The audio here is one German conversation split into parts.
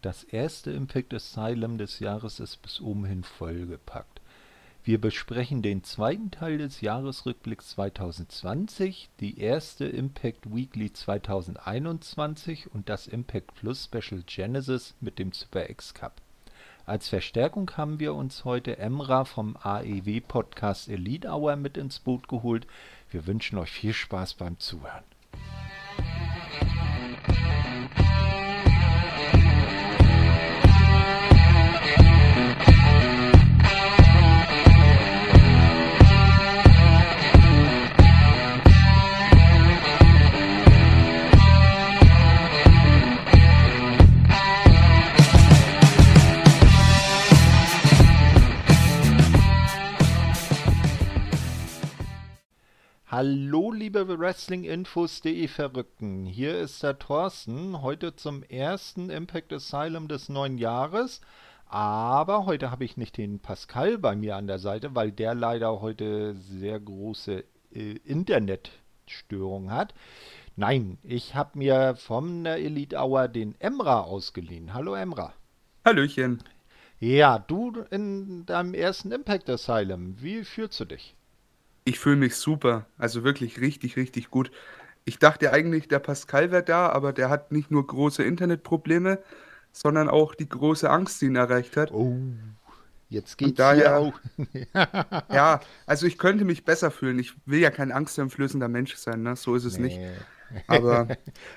Das erste Impact Asylum des Jahres ist bis oben hin vollgepackt. Wir besprechen den zweiten Teil des Jahresrückblicks 2020, die erste Impact Weekly 2021 und das Impact Plus Special Genesis mit dem Super X Cup. Als Verstärkung haben wir uns heute Emra vom AEW Podcast Elite Hour mit ins Boot geholt. Wir wünschen euch viel Spaß beim Zuhören. Liebe Wrestlinginfos.de Verrückten, hier ist der Thorsten, heute zum ersten Impact Asylum des neuen Jahres. Aber heute habe ich nicht den Pascal bei mir an der Seite, weil der leider heute sehr große äh, Internetstörung hat. Nein, ich habe mir vom der Elite Hour den Emra ausgeliehen. Hallo Emra. Hallöchen. Ja, du in deinem ersten Impact Asylum, wie fühlst du dich? Ich fühle mich super, also wirklich richtig, richtig gut. Ich dachte eigentlich, der Pascal wäre da, aber der hat nicht nur große Internetprobleme, sondern auch die große Angst, die ihn erreicht hat. Oh, jetzt geht's daher, hier auch. ja, also ich könnte mich besser fühlen. Ich will ja kein angsteinflößender Mensch sein, ne? so ist es nee. nicht. Aber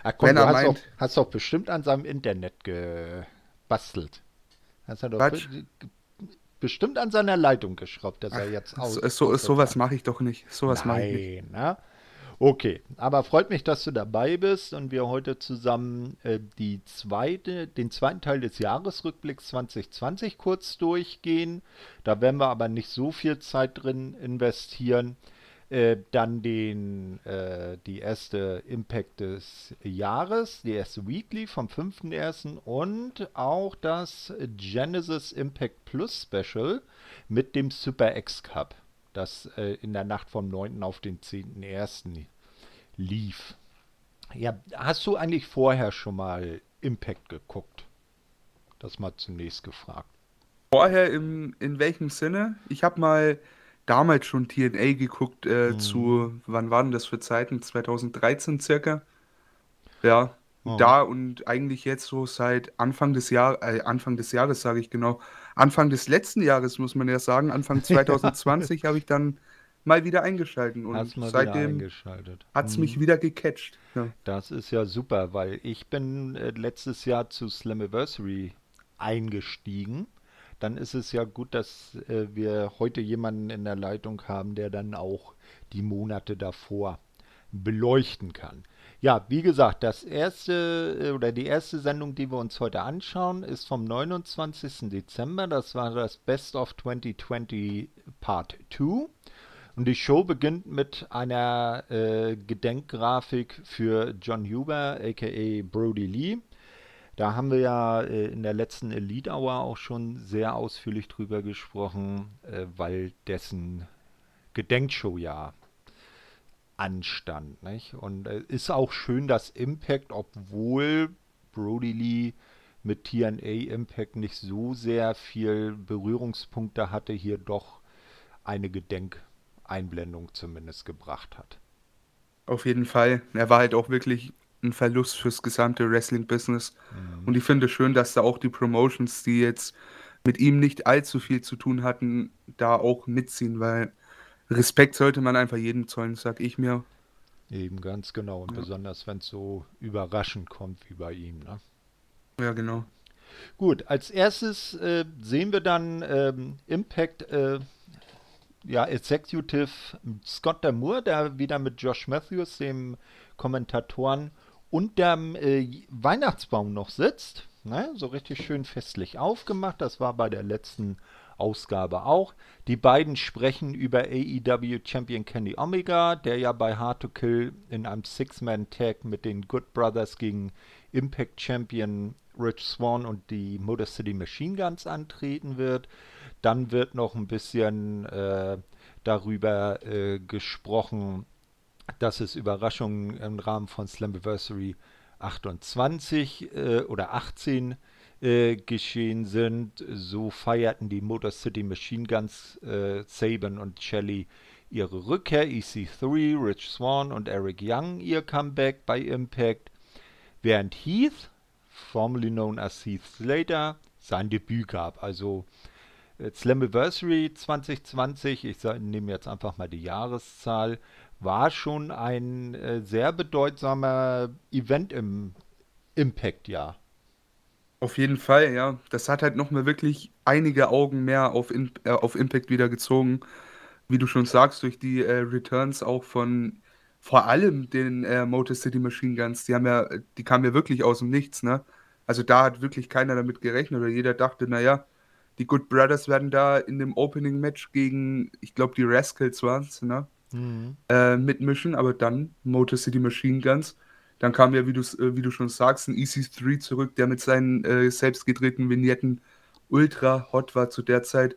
Ach, komm, wenn er hast meint, doch, hast doch bestimmt an seinem Internet gebastelt. Hast du doch bestimmt an seiner Leitung geschraubt, dass Ach, er jetzt aus. So, so, sowas mache ich doch nicht. Sowas mache ich nicht. Na? Okay, aber freut mich, dass du dabei bist und wir heute zusammen äh, die zweite, den zweiten Teil des Jahresrückblicks 2020 kurz durchgehen. Da werden wir aber nicht so viel Zeit drin investieren. Äh, dann den, äh, die erste Impact des Jahres, die erste Weekly vom 5.1. und auch das Genesis Impact Plus Special mit dem Super X Cup, das äh, in der Nacht vom 9. auf den 10.1. lief. Ja, hast du eigentlich vorher schon mal Impact geguckt? Das mal zunächst gefragt. Vorher im, in welchem Sinne? Ich habe mal damals schon TNA geguckt, äh, mhm. zu, wann waren das für Zeiten? 2013 circa. Ja, oh. da und eigentlich jetzt so seit Anfang des Jahres, äh, Anfang des Jahres sage ich genau, Anfang des letzten Jahres muss man ja sagen, Anfang 2020 habe ich dann mal wieder eingeschalten und seitdem hat es mich mhm. wieder gecatcht. Ja. Das ist ja super, weil ich bin äh, letztes Jahr zu Slammiversary eingestiegen dann ist es ja gut, dass äh, wir heute jemanden in der Leitung haben, der dann auch die Monate davor beleuchten kann. Ja, wie gesagt, das erste äh, oder die erste Sendung, die wir uns heute anschauen, ist vom 29. Dezember. Das war das Best of 2020 Part 2. Und die Show beginnt mit einer äh, Gedenkgrafik für John Huber, aka Brody Lee. Da haben wir ja äh, in der letzten Elite Hour auch schon sehr ausführlich drüber gesprochen, äh, weil dessen Gedenkshow ja anstand. Nicht? Und es äh, ist auch schön, dass Impact, obwohl Brody Lee mit TNA Impact nicht so sehr viel Berührungspunkte hatte, hier doch eine Gedenkeinblendung zumindest gebracht hat. Auf jeden Fall. Er war halt auch wirklich ein Verlust fürs gesamte Wrestling-Business. Mhm. Und ich finde es schön, dass da auch die Promotions, die jetzt mit ihm nicht allzu viel zu tun hatten, da auch mitziehen, weil Respekt sollte man einfach jedem zollen, sag ich mir. Eben ganz genau. Und ja. besonders, wenn es so überraschend kommt wie bei ihm. Ne? Ja, genau. Gut, als erstes äh, sehen wir dann ähm, Impact äh, ja, Executive Scott Damour, der wieder mit Josh Matthews, dem Kommentatoren, unterm äh, Weihnachtsbaum noch sitzt. Ne? So richtig schön festlich aufgemacht. Das war bei der letzten Ausgabe auch. Die beiden sprechen über AEW Champion Kenny Omega, der ja bei Hard to Kill in einem Six-Man-Tag mit den Good Brothers gegen Impact Champion Rich Swan und die Motor City Machine Guns antreten wird. Dann wird noch ein bisschen äh, darüber äh, gesprochen, dass es Überraschungen im Rahmen von Slammiversary 28 äh, oder 18 äh, geschehen sind. So feierten die Motor City Machine Guns, äh, Saban und Shelley ihre Rückkehr, EC3, Rich Swan und Eric Young ihr Comeback bei Impact, während Heath, formerly known as Heath Slater, sein Debüt gab. Also äh, Slammiversary 2020, ich nehme jetzt einfach mal die Jahreszahl, war schon ein äh, sehr bedeutsamer Event im Impact-Jahr. Auf jeden Fall, ja. Das hat halt nochmal wirklich einige Augen mehr auf, In äh, auf Impact wieder gezogen. Wie du schon sagst, durch die äh, Returns auch von vor allem den äh, Motor City Machine Guns. Die haben ja, die kamen ja wirklich aus dem Nichts, ne? Also da hat wirklich keiner damit gerechnet oder jeder dachte, naja, die Good Brothers werden da in dem Opening Match gegen, ich glaube, die Rascals waren es, ne? Mhm. Äh, mitmischen, aber dann Motor City Machine Guns dann kam ja, wie, äh, wie du schon sagst, ein EC3 zurück, der mit seinen äh, selbst gedrehten Vignetten ultra hot war zu der Zeit.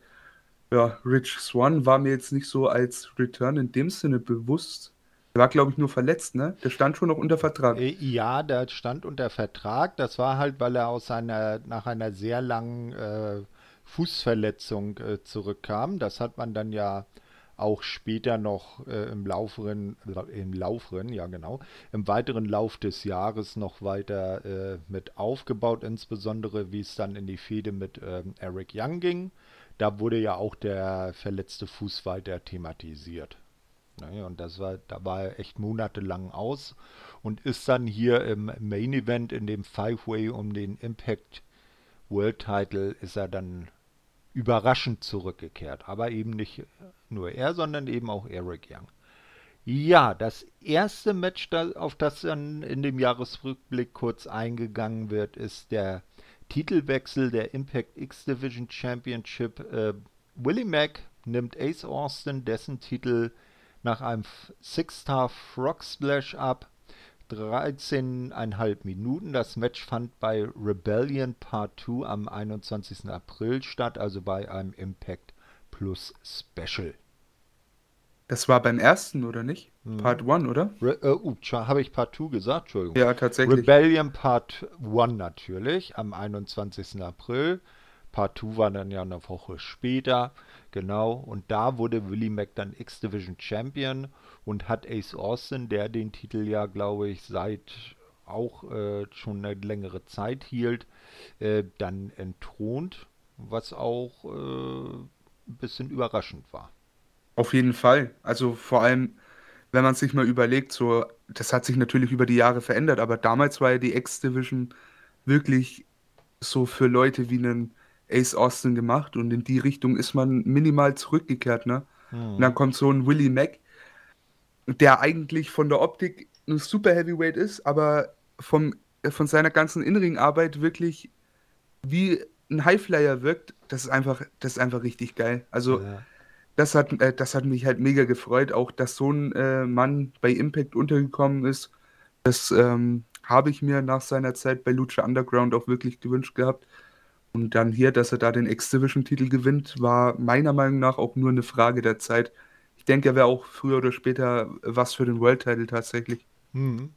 Ja, Rich Swan war mir jetzt nicht so als Return in dem Sinne bewusst. Der war, glaube ich, nur verletzt, ne? Der stand schon noch unter Vertrag. Äh, ja, der stand unter Vertrag. Das war halt, weil er aus einer, nach einer sehr langen äh, Fußverletzung äh, zurückkam. Das hat man dann ja auch später noch äh, im lauferen, im lauferen, ja genau, im weiteren Lauf des Jahres noch weiter äh, mit aufgebaut, insbesondere wie es dann in die Fehde mit ähm, Eric Young ging. Da wurde ja auch der verletzte Fuß weiter thematisiert. Ne, und das war, da war er echt monatelang aus und ist dann hier im Main Event in dem Five-Way um den Impact World Title ist er dann überraschend zurückgekehrt. Aber eben nicht nur er, sondern eben auch Eric Young. Ja, das erste Match, auf das dann in dem Jahresrückblick kurz eingegangen wird, ist der Titelwechsel der Impact X Division Championship. Äh, Willie Mack nimmt Ace Austin dessen Titel nach einem Six-Star Frog Splash ab. 13,5 Minuten. Das Match fand bei Rebellion Part 2 am 21. April statt, also bei einem Impact Plus Special. Das war beim ersten, oder nicht? Hm. Part 1, oder? Re äh, uh, habe ich Part 2 gesagt? Entschuldigung. Ja, tatsächlich. Rebellion Part 1 natürlich, am 21. April. Part 2 war dann ja eine Woche später, genau. Und da wurde Willie Mack dann X-Division Champion und hat Ace Austin, der den Titel ja, glaube ich, seit auch äh, schon eine längere Zeit hielt, äh, dann entthront, was auch äh, ein bisschen überraschend war. Auf jeden Fall. Also vor allem, wenn man sich mal überlegt, so, das hat sich natürlich über die Jahre verändert, aber damals war ja die X-Division wirklich so für Leute wie einen Ace Austin gemacht und in die Richtung ist man minimal zurückgekehrt, ne? Mhm. Und dann kommt so ein Willie Mack, der eigentlich von der Optik ein super Heavyweight ist, aber vom, von seiner ganzen inneren Arbeit wirklich wie ein Highflyer wirkt, das ist einfach, das ist einfach richtig geil. Also ja das hat, äh, das hat mich halt mega gefreut, auch dass so ein äh, Mann bei Impact untergekommen ist. Das ähm, habe ich mir nach seiner Zeit bei Lucha Underground auch wirklich gewünscht gehabt. Und dann hier, dass er da den X-Division-Titel gewinnt, war meiner Meinung nach auch nur eine Frage der Zeit. Ich denke, er wäre auch früher oder später was für den World-Title tatsächlich. Hm.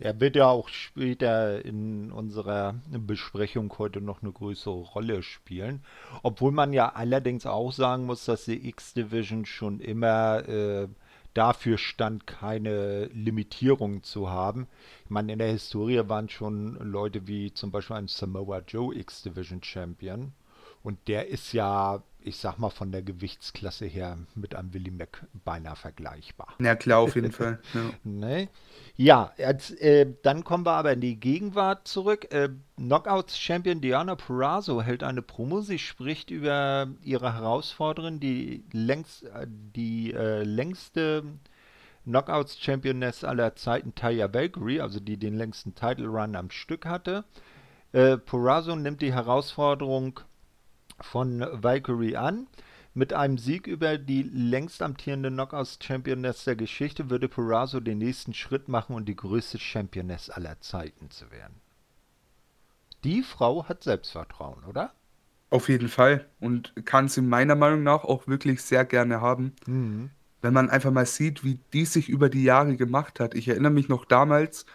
Er wird ja auch später in unserer Besprechung heute noch eine größere Rolle spielen. Obwohl man ja allerdings auch sagen muss, dass die X-Division schon immer äh, dafür stand, keine Limitierung zu haben. Ich meine, in der Historie waren schon Leute wie zum Beispiel ein Samoa Joe X-Division Champion. Und der ist ja ich sag mal, von der Gewichtsklasse her mit einem Willy Mac beinahe vergleichbar. Ja, klar, auf jeden Fall. Ja, ne? ja jetzt, äh, dann kommen wir aber in die Gegenwart zurück. Äh, Knockouts-Champion Diana Purrazzo hält eine Promo. Sie spricht über ihre Herausforderin, die, längst, äh, die äh, längste Knockouts-Championess aller Zeiten, Taya Valkyrie, also die den längsten Title-Run am Stück hatte. Äh, Purrazzo nimmt die Herausforderung von Valkyrie an. Mit einem Sieg über die längst amtierende Knockouts-Championess der Geschichte würde Purrazzo den nächsten Schritt machen und die größte Championess aller Zeiten zu werden. Die Frau hat Selbstvertrauen, oder? Auf jeden Fall. Und kann sie meiner Meinung nach auch wirklich sehr gerne haben. Mhm. Wenn man einfach mal sieht, wie die sich über die Jahre gemacht hat. Ich erinnere mich noch damals,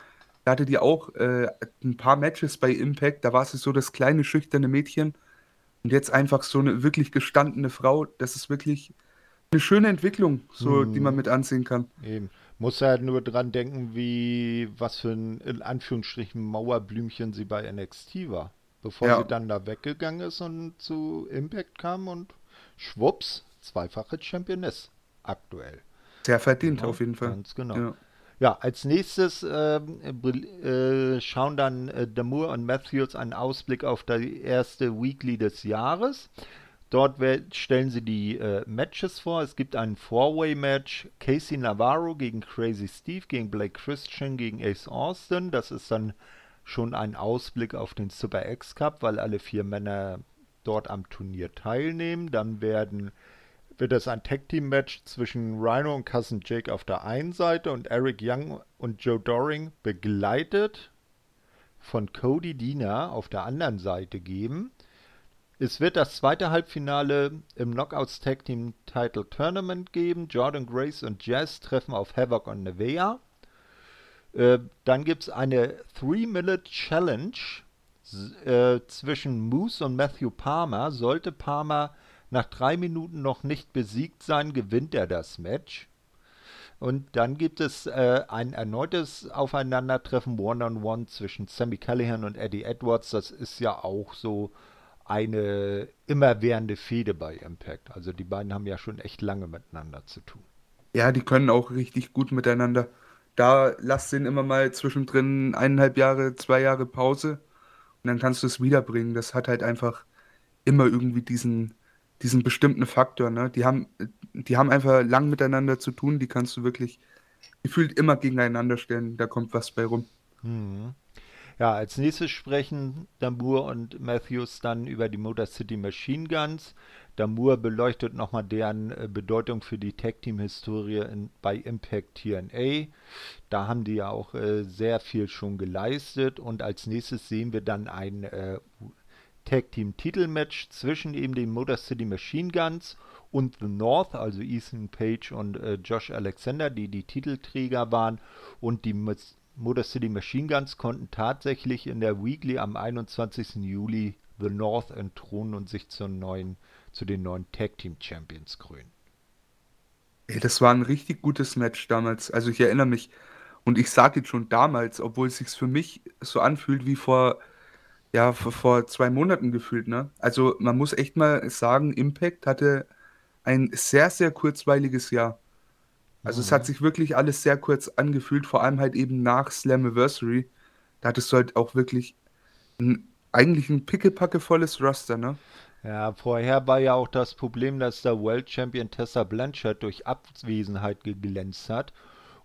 da hatte die auch äh, ein paar Matches bei Impact, da war sie so das kleine, schüchterne Mädchen und jetzt einfach so eine wirklich gestandene Frau. Das ist wirklich eine schöne Entwicklung, so hm. die man hm. mit ansehen kann. Eben. Muss ja nur dran denken, wie was für ein in Anführungsstrichen Mauerblümchen sie bei NXT war. Bevor ja. sie dann da weggegangen ist und zu Impact kam und schwupps, zweifache Championess aktuell. Sehr verdient ja, auf jeden Fall. Ganz genau. Ja. Ja, als nächstes äh, äh, schauen dann äh, Damour und Matthews einen Ausblick auf die erste Weekly des Jahres. Dort stellen sie die äh, Matches vor. Es gibt ein Four-Way-Match: Casey Navarro gegen Crazy Steve, gegen Blake Christian, gegen Ace Austin. Das ist dann schon ein Ausblick auf den Super X Cup, weil alle vier Männer dort am Turnier teilnehmen. Dann werden wird es ein Tag-Team-Match zwischen Rhino und Cousin Jake auf der einen Seite und Eric Young und Joe Doring begleitet von Cody Deaner auf der anderen Seite geben. Es wird das zweite Halbfinale im Knockouts Tag Team Title Tournament geben. Jordan Grace und Jazz treffen auf Havoc und Nevea. Äh, dann gibt es eine 3-Minute Challenge äh, zwischen Moose und Matthew Palmer. Sollte Palmer nach drei Minuten noch nicht besiegt sein, gewinnt er das Match. Und dann gibt es äh, ein erneutes Aufeinandertreffen One-on-One -on -One zwischen Sammy Callahan und Eddie Edwards. Das ist ja auch so eine immerwährende Fehde bei Impact. Also die beiden haben ja schon echt lange miteinander zu tun. Ja, die können auch richtig gut miteinander. Da lasst den immer mal zwischendrin eineinhalb Jahre, zwei Jahre Pause und dann kannst du es wiederbringen. Das hat halt einfach immer irgendwie diesen, diesen bestimmten Faktor. Ne? Die, haben, die haben einfach lang miteinander zu tun, die kannst du wirklich gefühlt immer gegeneinander stellen. Da kommt was bei rum. Mhm. Ja, als nächstes sprechen Damour und Matthews dann über die Motor City Machine Guns. Damour beleuchtet nochmal deren äh, Bedeutung für die Tag Team Historie in, bei Impact TNA. Da haben die ja auch äh, sehr viel schon geleistet und als nächstes sehen wir dann ein äh, Tag Team Titelmatch zwischen eben den Motor City Machine Guns und The North, also Ethan Page und äh, Josh Alexander, die die Titelträger waren. Und die Motor City Machine Guns konnten tatsächlich in der Weekly am 21. Juli The North entthronen und sich neuen, zu den neuen Tag Team Champions krönen. Ey, das war ein richtig gutes Match damals. Also ich erinnere mich, und ich sage jetzt schon damals, obwohl es sich für mich so anfühlt wie vor ja, vor, vor zwei Monaten gefühlt, ne? Also man muss echt mal sagen, Impact hatte ein sehr, sehr kurzweiliges Jahr. Also es hat mhm. sich wirklich alles sehr kurz angefühlt, vor allem halt eben nach Slammiversary. Da hattest du halt auch wirklich ein, eigentlich ein pickepackevolles Roster, ne? Ja, vorher war ja auch das Problem, dass der World Champion Tessa Blanchard durch Abwesenheit geglänzt hat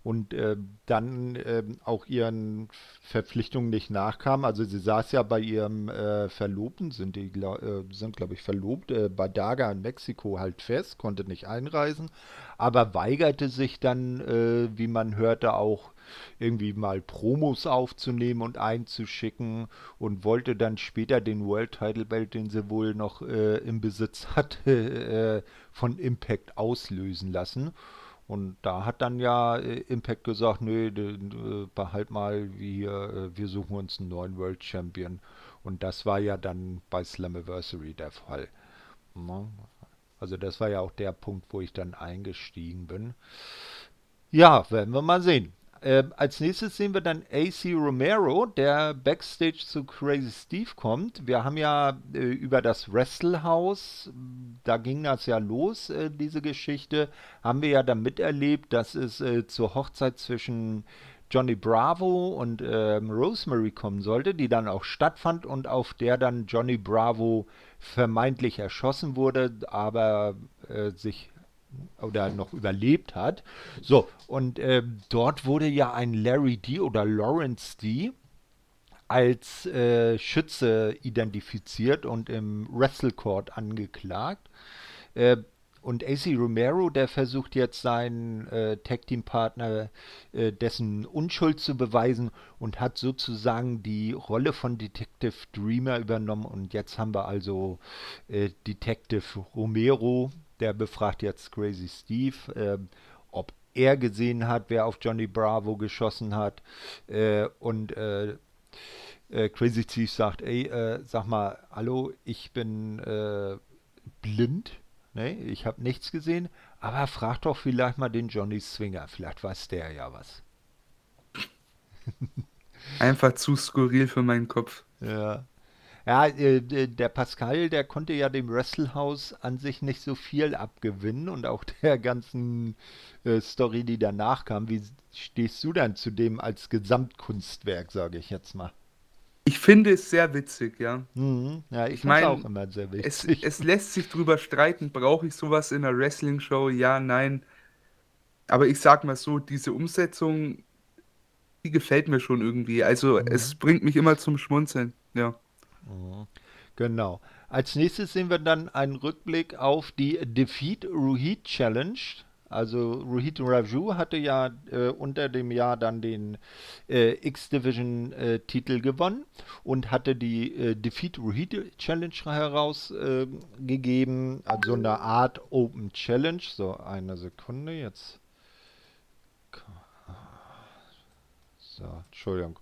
und äh, dann äh, auch ihren Verpflichtungen nicht nachkam. Also sie saß ja bei ihrem äh, Verlobten, sind die äh, sind glaube ich verlobt, äh, bei Daga in Mexiko halt fest, konnte nicht einreisen, aber weigerte sich dann, äh, wie man hörte, auch irgendwie mal Promos aufzunehmen und einzuschicken und wollte dann später den World Title Belt, den sie wohl noch im Besitz hatte, von Impact auslösen lassen. Und da hat dann ja äh, Impact gesagt, nö, behalt mal, wir, äh, wir suchen uns einen neuen World Champion. Und das war ja dann bei Slammiversary der Fall. Ne? Also das war ja auch der Punkt, wo ich dann eingestiegen bin. Ja, werden wir mal sehen. Äh, als nächstes sehen wir dann AC Romero, der backstage zu Crazy Steve kommt. Wir haben ja äh, über das Wrestle House, da ging das ja los, äh, diese Geschichte, haben wir ja dann miterlebt, dass es äh, zur Hochzeit zwischen Johnny Bravo und ähm, Rosemary kommen sollte, die dann auch stattfand und auf der dann Johnny Bravo vermeintlich erschossen wurde, aber äh, sich oder noch überlebt hat. So, und äh, dort wurde ja ein Larry D oder Lawrence D als äh, Schütze identifiziert und im Wrestle Court angeklagt. Äh, und AC Romero, der versucht jetzt seinen äh, Tag-Team-Partner äh, dessen Unschuld zu beweisen und hat sozusagen die Rolle von Detective Dreamer übernommen. Und jetzt haben wir also äh, Detective Romero, der befragt jetzt Crazy Steve, äh, ob er gesehen hat, wer auf Johnny Bravo geschossen hat. Äh, und äh, äh, Crazy Chief sagt, ey, äh, sag mal, hallo, ich bin äh, blind, ne? ich habe nichts gesehen, aber frag doch vielleicht mal den Johnny Swinger, vielleicht weiß der ja was. Einfach zu skurril für meinen Kopf. Ja. Ja, äh, der Pascal, der konnte ja dem Wrestlehouse an sich nicht so viel abgewinnen und auch der ganzen äh, Story, die danach kam. Wie stehst du dann zu dem als Gesamtkunstwerk, sage ich jetzt mal? Ich finde es sehr witzig, ja. Mhm. Ja, ich, Ich meine, auch immer sehr Es, witzig. es lässt sich drüber streiten, brauche ich sowas in einer Wrestling-Show? Ja, nein. Aber ich sag mal so, diese Umsetzung, die gefällt mir schon irgendwie. Also es bringt mich immer zum Schmunzeln. Ja. Genau. Als nächstes sehen wir dann einen Rückblick auf die Defeat Ruhit Challenge. Also Ruhit Raju hatte ja äh, unter dem Jahr dann den äh, X-Division-Titel gewonnen und hatte die äh, Defeat Ruhit Challenge herausgegeben. also eine Art Open Challenge. So, eine Sekunde jetzt. So, Entschuldigung.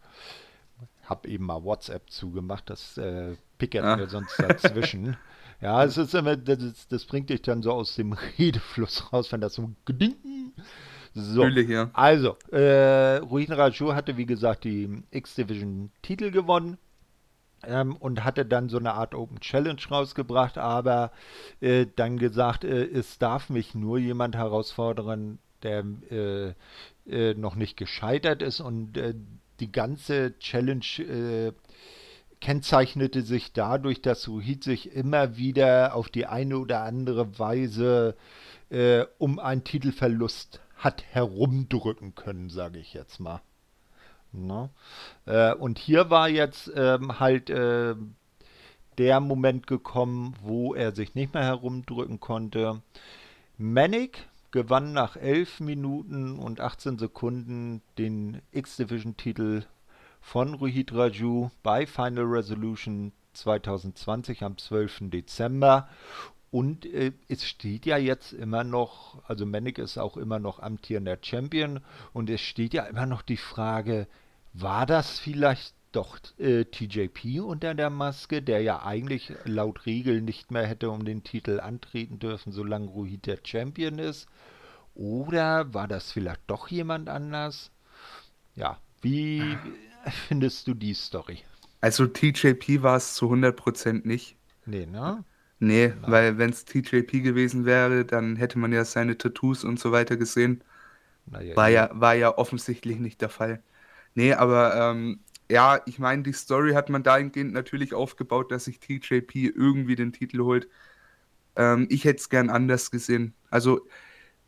Hab eben mal WhatsApp zugemacht, das äh, pickert Ah. mir sonst dazwischen. Ja, es ist immer, das, das bringt dich dann so aus dem Redefluss raus, wenn das so geding. So, ja. also, äh, Ruin Raju hatte wie gesagt die X-Division-Titel gewonnen ähm, und hatte dann so eine Art Open Challenge rausgebracht, aber äh, dann gesagt, äh, es darf mich nur jemand herausfordern, der äh, äh, noch nicht gescheitert ist und äh, die ganze Challenge äh, kennzeichnete sich dadurch, dass Ruhid sich immer wieder auf die eine oder andere Weise äh, um einen Titelverlust hat herumdrücken können, sage ich jetzt mal. Ne? Äh, und hier war jetzt ähm, halt äh, der Moment gekommen, wo er sich nicht mehr herumdrücken konnte. Manic gewann nach 11 Minuten und 18 Sekunden den X-Division-Titel von Rohit Raju bei Final Resolution 2020 am 12. Dezember. Und äh, es steht ja jetzt immer noch, also Manic ist auch immer noch amtierender Champion und es steht ja immer noch die Frage, war das vielleicht doch äh, TJP unter der Maske, der ja eigentlich laut Regel nicht mehr hätte um den Titel antreten dürfen, solange Rohit der Champion ist? Oder war das vielleicht doch jemand anders? Ja, wie findest du die Story? Also TJP war es zu 100% nicht. Nee, ne? Nee, weil wenn es TJP gewesen wäre, dann hätte man ja seine Tattoos und so weiter gesehen. Naja, War ja, war ja offensichtlich nicht der Fall. Nee, aber ähm, ja, ich meine, die Story hat man dahingehend natürlich aufgebaut, dass sich TJP irgendwie den Titel holt. Ähm, ich hätte es gern anders gesehen. Also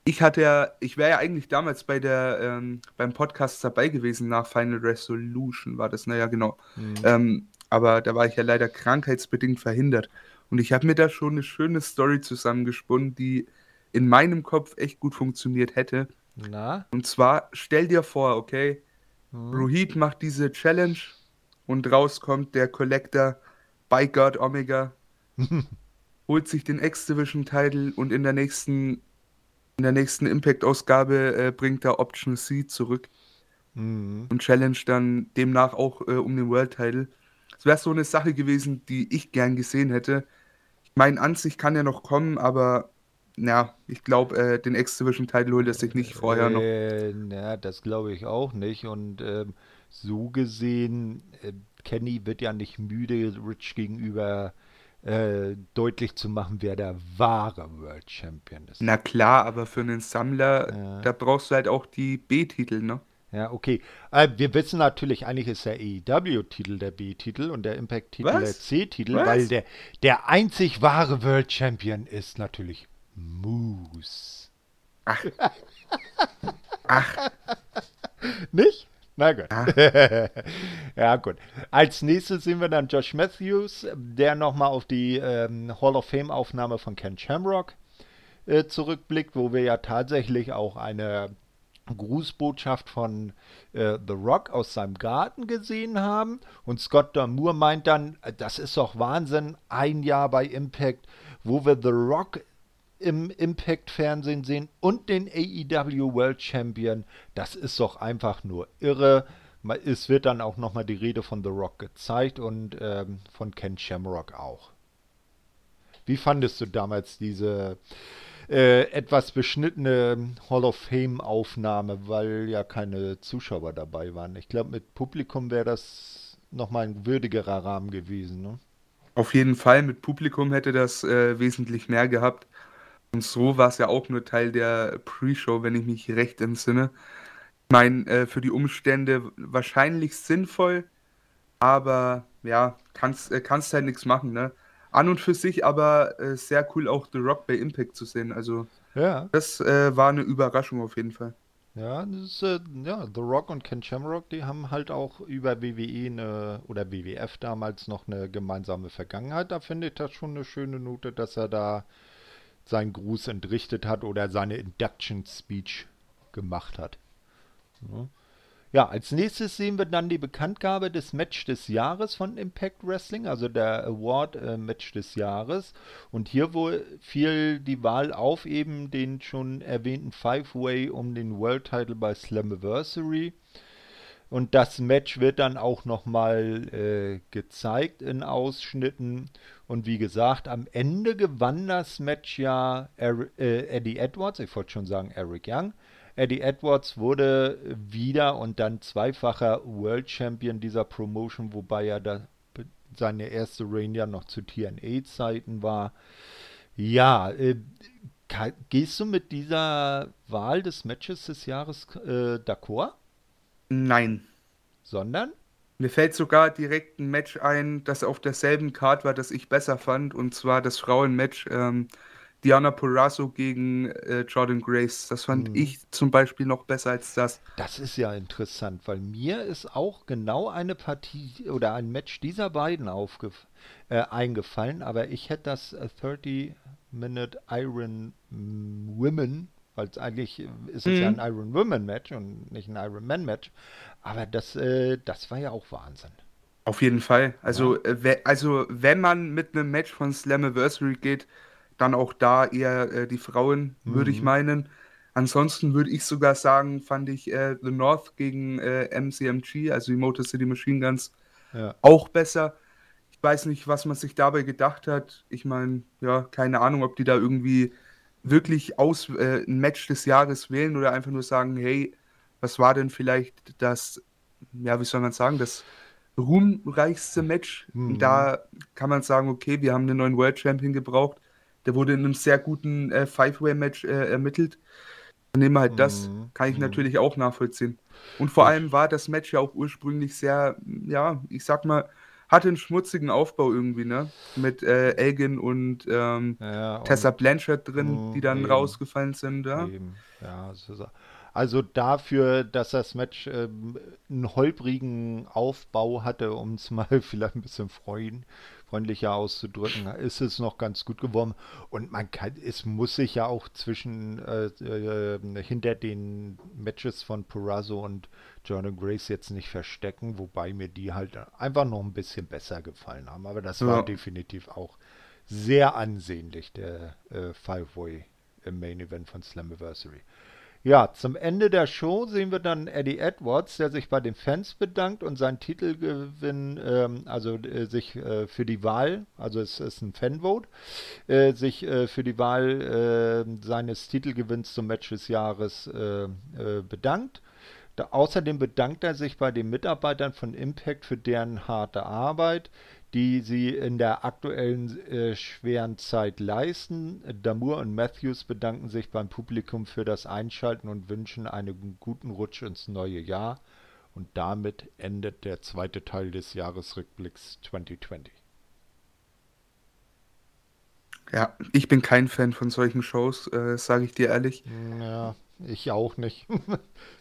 ich hatte ja, ich wäre ja eigentlich damals bei der, ähm, beim Podcast dabei gewesen nach Final Resolution, war das, naja, genau. Ähm, aber da war ich ja leider krankheitsbedingt verhindert. Und ich habe mir da schon eine schöne Story zusammengesponnen, die in meinem Kopf echt gut funktioniert hätte. Na? Und zwar, stell dir vor, okay, Hm. Rohit macht diese Challenge und raus kommt der Collector by God Omega, holt sich den X-Division-Title und in der nächsten, in der nächsten Impact-Ausgabe äh, bringt er Option C zurück Mhm. und challenge dann demnach auch äh, um den World-Title. Das wäre so eine Sache gewesen, die ich gern gesehen hätte. Ich meine, an sich kann ja noch kommen, aber ja, ich glaube, äh, den X-Division-Title holt er sich nicht vorher noch. Äh, na, das glaube ich auch nicht. Und ähm, so gesehen, äh, Kenny wird ja nicht müde, Rich gegenüber äh, deutlich zu machen, wer der wahre World Champion ist. Na klar, aber für einen Sammler, Ja. da brauchst du halt auch die B-Titel, ne? Ja, okay. Äh, wir wissen natürlich, eigentlich ist der AEW-Titel der B-Titel und der Impact-Titel der C-Titel, weil der, der einzig wahre World Champion ist natürlich Moose. Ach, Nicht? Na gut. ja, gut. Als nächstes sehen wir dann Josh Matthews, der nochmal auf die ähm, Hall of Fame-Aufnahme von Ken Shamrock äh, zurückblickt, wo wir ja tatsächlich auch eine Grußbotschaft von äh, The Rock aus seinem Garten gesehen haben. Und Scott Damour meint dann, äh, das ist doch Wahnsinn, ein Jahr bei Impact, wo wir The Rock im Impact-Fernsehen sehen und den AEW World Champion. Das ist doch einfach nur irre. Es wird dann auch nochmal die Rede von The Rock gezeigt und ähm, von Ken Shamrock auch. Wie fandest du damals diese äh, etwas beschnittene Hall of Fame-Aufnahme, weil ja keine Zuschauer dabei waren? Ich glaube, mit Publikum wäre das nochmal ein würdigerer Rahmen gewesen. Ne? Auf jeden Fall, mit Publikum hätte das äh, wesentlich mehr gehabt. Und so war es ja auch nur Teil der Pre-Show, wenn ich mich recht entsinne. Ich meine, äh, für die Umstände wahrscheinlich sinnvoll, aber ja, kannst, äh, kannst halt nichts machen, ne? An und für sich aber äh, sehr cool auch The Rock bei Impact zu sehen. Also ja. das äh, war eine Überraschung auf jeden Fall. Ja, ist, äh, ja, The Rock und Ken Shamrock, die haben halt auch über WWE eine, oder WWF damals noch eine gemeinsame Vergangenheit. Da finde ich das schon eine schöne Note, dass er da seinen Gruß entrichtet hat oder seine Induction Speech gemacht hat. Ja. als nächstes sehen wir dann die Bekanntgabe des Match des Jahres von Impact Wrestling, also der Award äh, Match des Jahres. Und hier wohl fiel die Wahl auf eben den schon erwähnten Five-Way um den World Title bei Slammiversary. Und das Match wird dann auch nochmal äh, gezeigt in Ausschnitten. Und wie gesagt, am Ende gewann das Match ja er äh, Eddie Edwards, ich wollte schon sagen Eric Young. Eddie Edwards wurde wieder und dann zweifacher World Champion dieser Promotion, wobei er da seine erste Reign ja noch zu TNA-Zeiten war. Ja, äh, gehst du mit dieser Wahl des Matches des Jahres äh, d'accord? Nein. Sondern? Mir fällt sogar direkt ein Match ein, das auf derselben Card war, das ich besser fand, und zwar das Frauenmatch ähm, Diana Purrazzo gegen äh, Jordan Grace. Das fand mhm. ich zum Beispiel noch besser als das. Das ist ja interessant, weil mir ist auch genau eine Partie oder ein Match dieser beiden äh, eingefallen, aber ich hätte das 30-Minute Iron Women weil eigentlich ist es mhm. ja ein Iron Woman Match und nicht ein Iron Man Match. Aber das, äh, das war ja auch Wahnsinn. Auf jeden Fall. Also, ja. äh, also wenn man mit einem Match von Slammiversary geht, dann auch da eher äh, die Frauen, mhm. würde ich mhm. meinen. Ansonsten würde ich sogar sagen, fand ich äh, The North gegen MCMG, äh, also die Motor City Machine Guns, ja. auch besser. Ich weiß nicht, was man sich dabei gedacht hat. Ich meine, ja, keine Ahnung, ob die da irgendwie wirklich aus, äh, ein Match des Jahres wählen oder einfach nur sagen, hey, was war denn vielleicht das, ja, wie soll man sagen, das ruhmreichste Match? Mhm. Da kann man sagen, okay, wir haben einen neuen World Champion gebraucht. Der wurde in einem sehr guten äh, Five-Way-Match äh, ermittelt. Dann nehmen wir halt mhm. das, kann ich mhm. natürlich auch nachvollziehen. Und vor allem war das Match ja auch ursprünglich sehr, ja, ich sag mal, hatte einen schmutzigen Aufbau irgendwie, ne? Mit äh, Elgin und ähm, ja, Tessa und, Blanchard drin, die dann eben, rausgefallen sind, ja. Eben. Ja, also dafür, dass das Match äh, einen holprigen Aufbau hatte, um es mal vielleicht ein bisschen freuen, freundlicher auszudrücken, ist es noch ganz gut geworden. Und man kann, es muss sich ja auch zwischen äh, äh, hinter den Matches von Purazo und Jordan Grace jetzt nicht verstecken, wobei mir die halt einfach noch ein bisschen besser gefallen haben. Aber das ja. war definitiv auch sehr ansehnlich, der äh, Five-Way im Main Event von Slammiversary. Ja, zum Ende der Show sehen wir dann Eddie Edwards, der sich bei den Fans bedankt und seinen Titelgewinn, ähm, also äh, sich äh, für die Wahl, also es ist ein Fanvote, äh, sich äh, für die Wahl äh, seines Titelgewinns zum Match des Jahres äh, bedankt. Da, außerdem bedankt er sich bei den Mitarbeitern von Impact für deren harte Arbeit die sie in der aktuellen äh, schweren Zeit leisten. Damour und Matthews bedanken sich beim Publikum für das Einschalten und wünschen einen guten Rutsch ins neue Jahr. Und damit endet der zweite Teil des Jahresrückblicks 2020. Ja, ich bin kein Fan von solchen Shows, äh, sage ich dir ehrlich. Ja, ich auch nicht.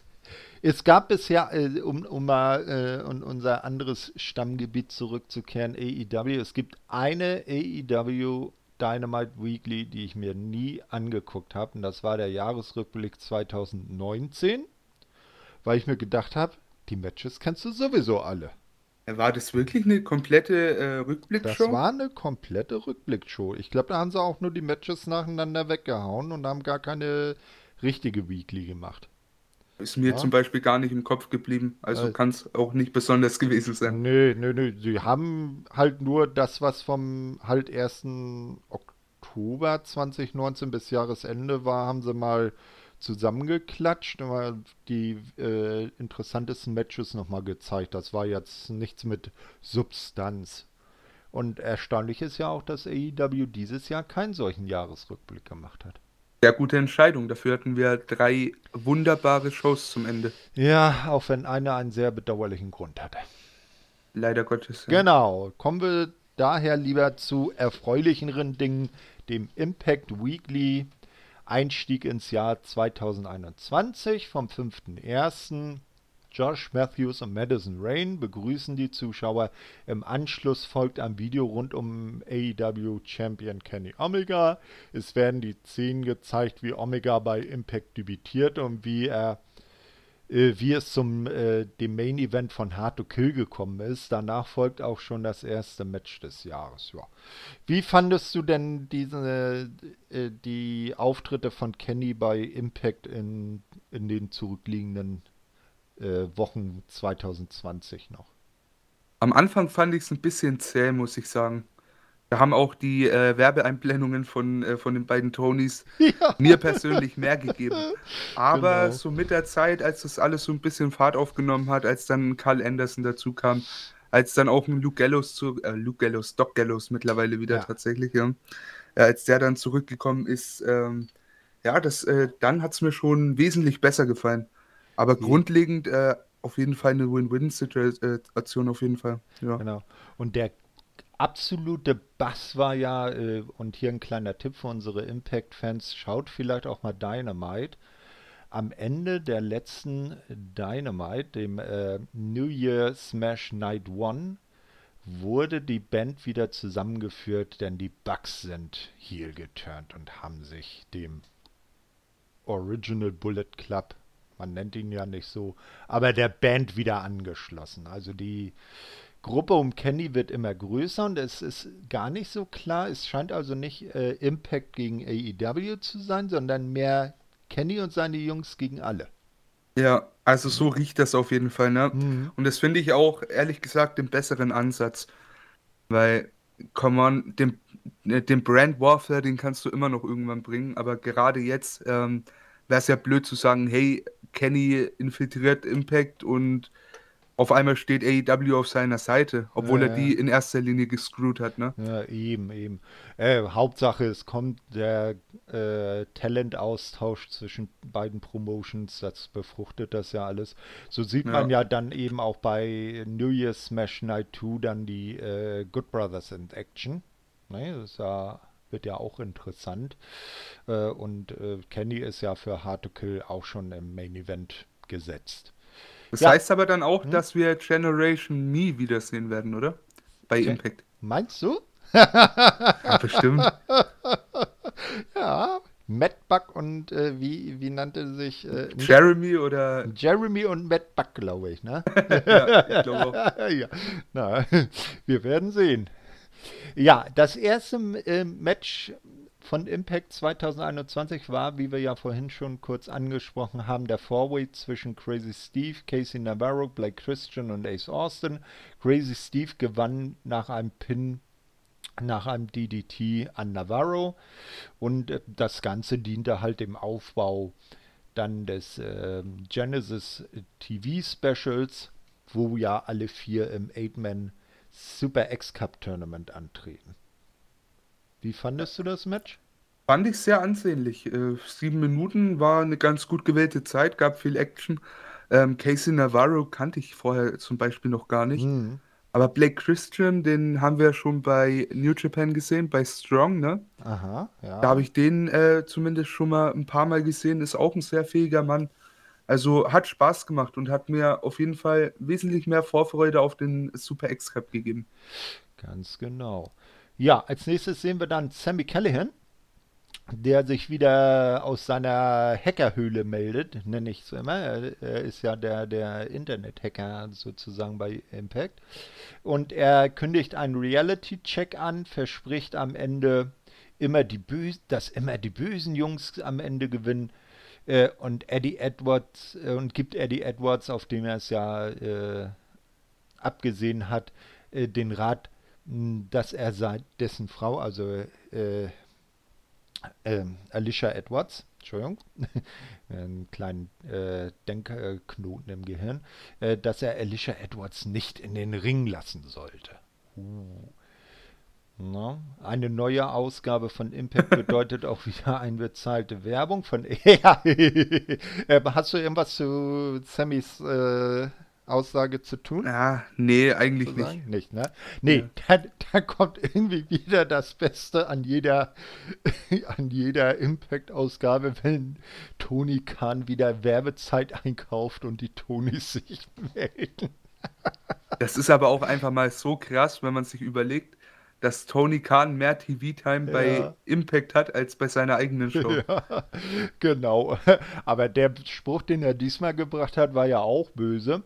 Es gab bisher, äh, um, um mal äh, um unser anderes Stammgebiet zurückzukehren, AEW. Es gibt eine AEW Dynamite Weekly, die ich mir nie angeguckt habe. Und das war der Jahresrückblick 2019, weil ich mir gedacht habe, die Matches kennst du sowieso alle. War das wirklich eine komplette äh, Das Rückblickshow? war eine komplette Rückblickshow. Ich glaube, da haben sie auch nur die Matches nacheinander weggehauen und haben gar keine richtige Weekly gemacht. Ist mir Ja. zum Beispiel gar nicht im Kopf geblieben. Also Äh, kann es auch nicht besonders gewesen sein. Nö, nö, nö. Sie haben halt nur das, was vom halt 1. Oktober 2019 bis Jahresende war, haben sie mal zusammengeklatscht und mal die äh, interessantesten Matches nochmal gezeigt. Das war jetzt nichts mit Substanz. Und erstaunlich ist ja auch, dass AEW dieses Jahr keinen solchen Jahresrückblick gemacht hat. Sehr gute Entscheidung. Dafür hatten wir drei wunderbare Shows zum Ende. Ja, auch wenn einer einen sehr bedauerlichen Grund hatte. Leider Gottes. Ja. Genau, kommen wir daher lieber zu erfreulicheren Dingen, dem Impact Weekly Einstieg ins Jahr 2021 vom 5.1. Josh Matthews und Madison Rain begrüßen die Zuschauer. Im Anschluss folgt ein Video rund um AEW Champion Kenny Omega. Es werden die Szenen gezeigt, wie Omega bei Impact debütiert und wie er äh, wie es zum äh, dem Main Event von Hard to Kill gekommen ist. Danach folgt auch schon das erste Match des Jahres. Ja. Wie fandest du denn diese äh, die Auftritte von Kenny bei Impact in, in den zurückliegenden äh, Wochen 2020 noch? Am Anfang fand ich es ein bisschen zäh, muss ich sagen. Da haben auch die äh, Werbeeinblendungen von, äh, von den beiden Tonys Ja, mir persönlich mehr gegeben. Aber genau. so mit der Zeit, als das alles so ein bisschen Fahrt aufgenommen hat, als dann Carl Anderson dazu kam, als dann auch ein Luke Gallows zu, äh, Luke Gallows, Doc Gallows mittlerweile wieder Ja. tatsächlich, ja, äh, als der dann zurückgekommen ist, ähm, ja, das, äh, dann hat es mir schon wesentlich besser gefallen. Aber Ja. grundlegend äh, auf jeden Fall eine Win-Win-Situation auf jeden Fall. Ja. Genau. Und der absolute Bass war ja, äh, und hier ein kleiner Tipp für unsere Impact-Fans, schaut vielleicht auch mal Dynamite. Am Ende der letzten Dynamite, dem äh, New Year Smash Night One, wurde die Band wieder zusammengeführt, denn die Bucks sind heel geturnt und haben sich dem Original Bullet Club, man nennt ihn ja nicht so, aber der Band wieder angeschlossen. Also die Gruppe um Kenny wird immer größer und es ist gar nicht so klar. Es scheint also nicht äh, Impact gegen AEW zu sein, sondern mehr Kenny und seine Jungs gegen alle. Ja, also so riecht das auf jeden Fall, ne? Mhm. Und das finde ich auch, ehrlich gesagt, den besseren Ansatz. Weil, come on, den, äh, den Brand Warfare, den kannst du immer noch irgendwann bringen, aber gerade jetzt ähm, wäre es ja blöd zu sagen, hey, Kenny infiltriert Impact und auf einmal steht AEW auf seiner Seite, obwohl Ja, er die in erster Linie gescrewt hat, ne? Ja, eben, eben. Äh, Hauptsache, es kommt der äh, Talentaustausch zwischen beiden Promotions, das befruchtet das ja alles. So sieht man Ja. ja dann eben auch bei New Year's Smash Night 2 dann die äh, Good Brothers in Action. Ne, das ist ja, wird ja auch interessant. Äh, und äh, Kenny ist ja für Hard to Kill auch schon im Main Event gesetzt. Das Ja. heißt aber dann auch, Hm? dass wir Generation Me wiedersehen werden, oder? Bei Gen- Impact. Meinst du? Ja, bestimmt. Ja. Matt Buck und äh, wie, wie nannte sich äh, Jeremy oder. Jeremy und Matt Buck, glaube ich, ne? Ja, ich glaube auch. ja, na, wir werden sehen. Ja, das erste äh, Match von Impact 2021 war, wie wir ja vorhin schon kurz angesprochen haben, der Four-Way zwischen Crazy Steve, Casey Navarro, Blake Christian und Ace Austin. Crazy Steve gewann nach einem Pin nach einem DDT an Navarro und äh, das Ganze diente halt dem Aufbau dann des ähm, Genesis TV Specials, wo ja alle vier im Eight-Man Super X-Cup Tournament antreten. Wie fandest du das Match? Fand ich sehr ansehnlich. Äh, sieben Minuten war eine ganz gut gewählte Zeit, gab viel Action. Ähm, Casey Navarro kannte ich vorher zum Beispiel noch gar nicht. Hm. Aber Blake Christian, den haben wir schon bei New Japan gesehen, bei Strong, ne? Aha, ja. Da habe ich den äh, zumindest schon mal ein paar Mal gesehen. Ist auch ein sehr fähiger Mann. Also hat Spaß gemacht und hat mir auf jeden Fall wesentlich mehr Vorfreude auf den Super X-Cup gegeben. Ganz genau. Ja, als nächstes sehen wir dann Sammy Callahan der sich wieder aus seiner Hackerhöhle meldet, nenne ich es immer. Er, er, ist ja der, der Internet-Hacker sozusagen bei Impact. Und er kündigt einen Reality-Check an, verspricht am Ende immer die Bösen, dass immer die bösen Jungs am Ende gewinnen. Äh, und Eddie Edwards äh, und gibt Eddie Edwards, auf den er es ja äh, abgesehen hat, äh, den Rat, dass er sei, dessen Frau, also äh, ähm, Alicia Edwards, Entschuldigung, einen kleinen äh, Denkknoten im Gehirn, äh, dass er Alicia Edwards nicht in den Ring lassen sollte. Uh. Na, eine neue Ausgabe von Impact bedeutet auch wieder eine bezahlte Werbung von. ja, äh, hast du irgendwas zu Sammys äh, Aussage zu tun? Ja, nee, eigentlich nicht. Nicht, ne? Nee, ja. da, da, kommt irgendwie wieder das Beste an jeder, an jeder Impact-Ausgabe, wenn Tony Khan wieder Werbezeit einkauft und die Tonys sich melden. Das ist aber auch einfach mal so krass, wenn man sich überlegt, dass Tony Khan mehr TV-Time bei Impact hat als bei seiner eigenen Show. Ja, genau. Aber der Spruch, den er diesmal gebracht hat, war ja auch böse.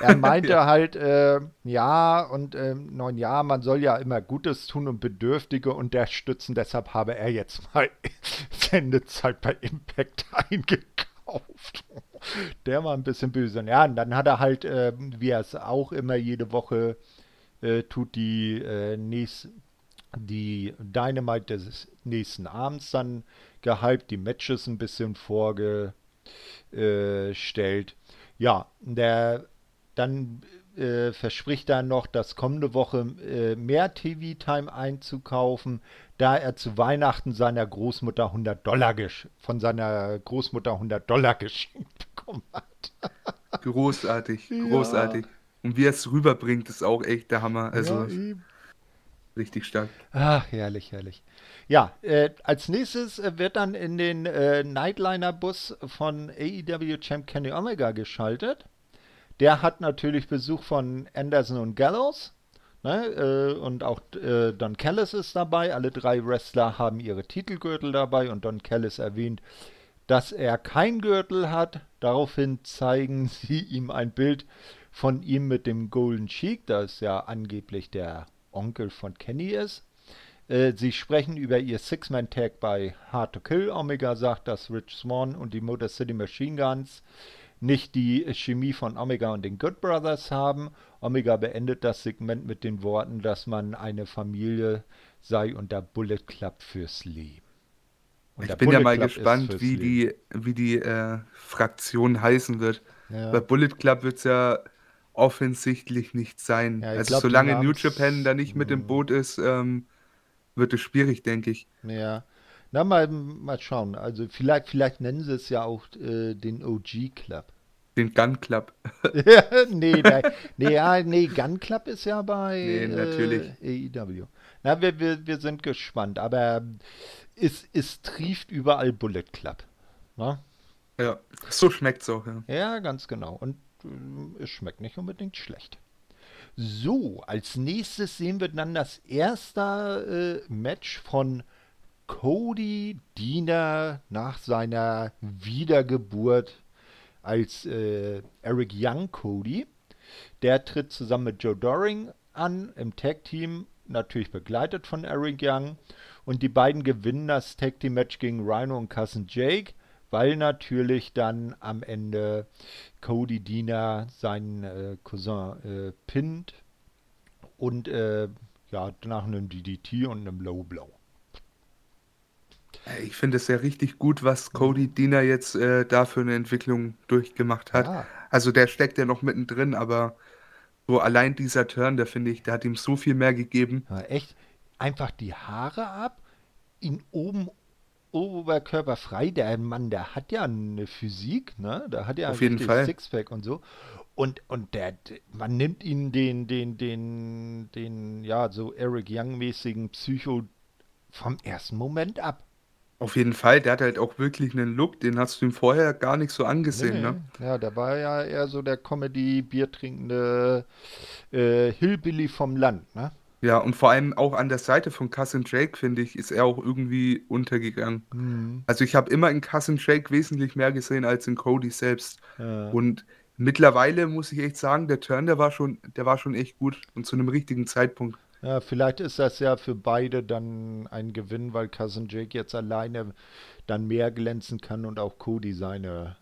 Er meinte ja. halt, äh, ja, und äh, neun Jahre, man soll ja immer Gutes tun und Bedürftige unterstützen. Deshalb habe er jetzt mal Sendezeit bei Impact eingekauft. Der war ein bisschen böse. Ja, und dann hat er halt, äh, wie er es auch immer jede Woche äh, tut die, äh, nächst, die Dynamite des nächsten Abends dann gehypt, die Matches ein bisschen vorgestellt. Ja, der dann äh, verspricht er noch, das kommende Woche äh, mehr TV-Time einzukaufen, da er zu Weihnachten seiner Großmutter 100 Dollar von seiner Großmutter 100 Dollar geschenkt bekommen hat. großartig, großartig. Ja. Und wie er es rüberbringt, ist auch echt der Hammer. Also ja, richtig stark. Ach, herrlich, herrlich. Ja, äh, als nächstes äh, wird dann in den äh, Nightliner-Bus von AEW Champ Kenny Omega geschaltet. Der hat natürlich Besuch von Anderson und Gallows. Ne, äh, und auch äh, Don Callis ist dabei. Alle drei Wrestler haben ihre Titelgürtel dabei und Don Callis erwähnt, dass er kein Gürtel hat. Daraufhin zeigen sie ihm ein Bild von ihm mit dem Golden Cheek, das ja angeblich der Onkel von Kenny ist. Äh, sie sprechen über ihr Six-Man-Tag bei Hard to Kill. Omega sagt, dass Rich Swan und die Motor City Machine Guns nicht die Chemie von Omega und den Good Brothers haben. Omega beendet das Segment mit den Worten, dass man eine Familie sei und der Bullet Club fürs Leben. Und ich bin Bullet ja mal Club gespannt, wie die, wie die äh, Fraktion heißen wird. Ja. Bei Bullet Club wird es ja offensichtlich nicht sein. Ja, also glaub, solange New Japan da nicht mit im Boot ist, ähm, wird es schwierig, denke ich. Ja. Na, mal, mal schauen. Also vielleicht, vielleicht nennen sie es ja auch äh, den OG Club. Den Gun Club. ja, nee, da, nee, ja, nee, Gun Club ist ja bei nee, natürlich. Äh, AEW. Na, wir, wir, wir sind gespannt, aber es, es trieft überall Bullet Club. Na? Ja, so schmeckt es auch. Ja. ja, ganz genau. Und es schmeckt nicht unbedingt schlecht. So, als nächstes sehen wir dann das erste äh, Match von Cody Diener nach seiner Wiedergeburt als äh, Eric Young Cody. Der tritt zusammen mit Joe Doring an im Tag Team, natürlich begleitet von Eric Young. Und die beiden gewinnen das Tag Team Match gegen Rhino und Cousin Jake weil natürlich dann am Ende Cody Diener seinen äh, Cousin äh, pinnt und äh, ja, nach einem DDT und einem Low Blow. Ich finde es ja richtig gut, was Cody Diener jetzt äh, da für eine Entwicklung durchgemacht hat. Ja. Also der steckt ja noch mittendrin, aber so allein dieser Turn, der finde ich, der hat ihm so viel mehr gegeben. Ja, echt, einfach die Haare ab, ihn oben Oberkörper frei. Der Mann, der hat ja eine Physik, ne? Der hat ja Auf jeden Fall. Sixpack und so. Und, und der, man nimmt ihn den, den, den, den, ja, so Eric Young-mäßigen Psycho vom ersten Moment ab. Auf jeden Fall, der hat halt auch wirklich einen Look, den hast du ihm vorher gar nicht so angesehen, nee, ne? Ja, der war ja eher so der Comedy-Biertrinkende äh, Hillbilly vom Land, ne? Ja, und vor allem auch an der Seite von Cousin Jake, finde ich, ist er auch irgendwie untergegangen. Mhm. Also ich habe immer in Cousin Jake wesentlich mehr gesehen als in Cody selbst. Ja. Und mittlerweile muss ich echt sagen, der Turn, der war schon, der war schon echt gut und zu einem richtigen Zeitpunkt. Ja, vielleicht ist das ja für beide dann ein Gewinn, weil Cousin Jake jetzt alleine dann mehr glänzen kann und auch Cody seine,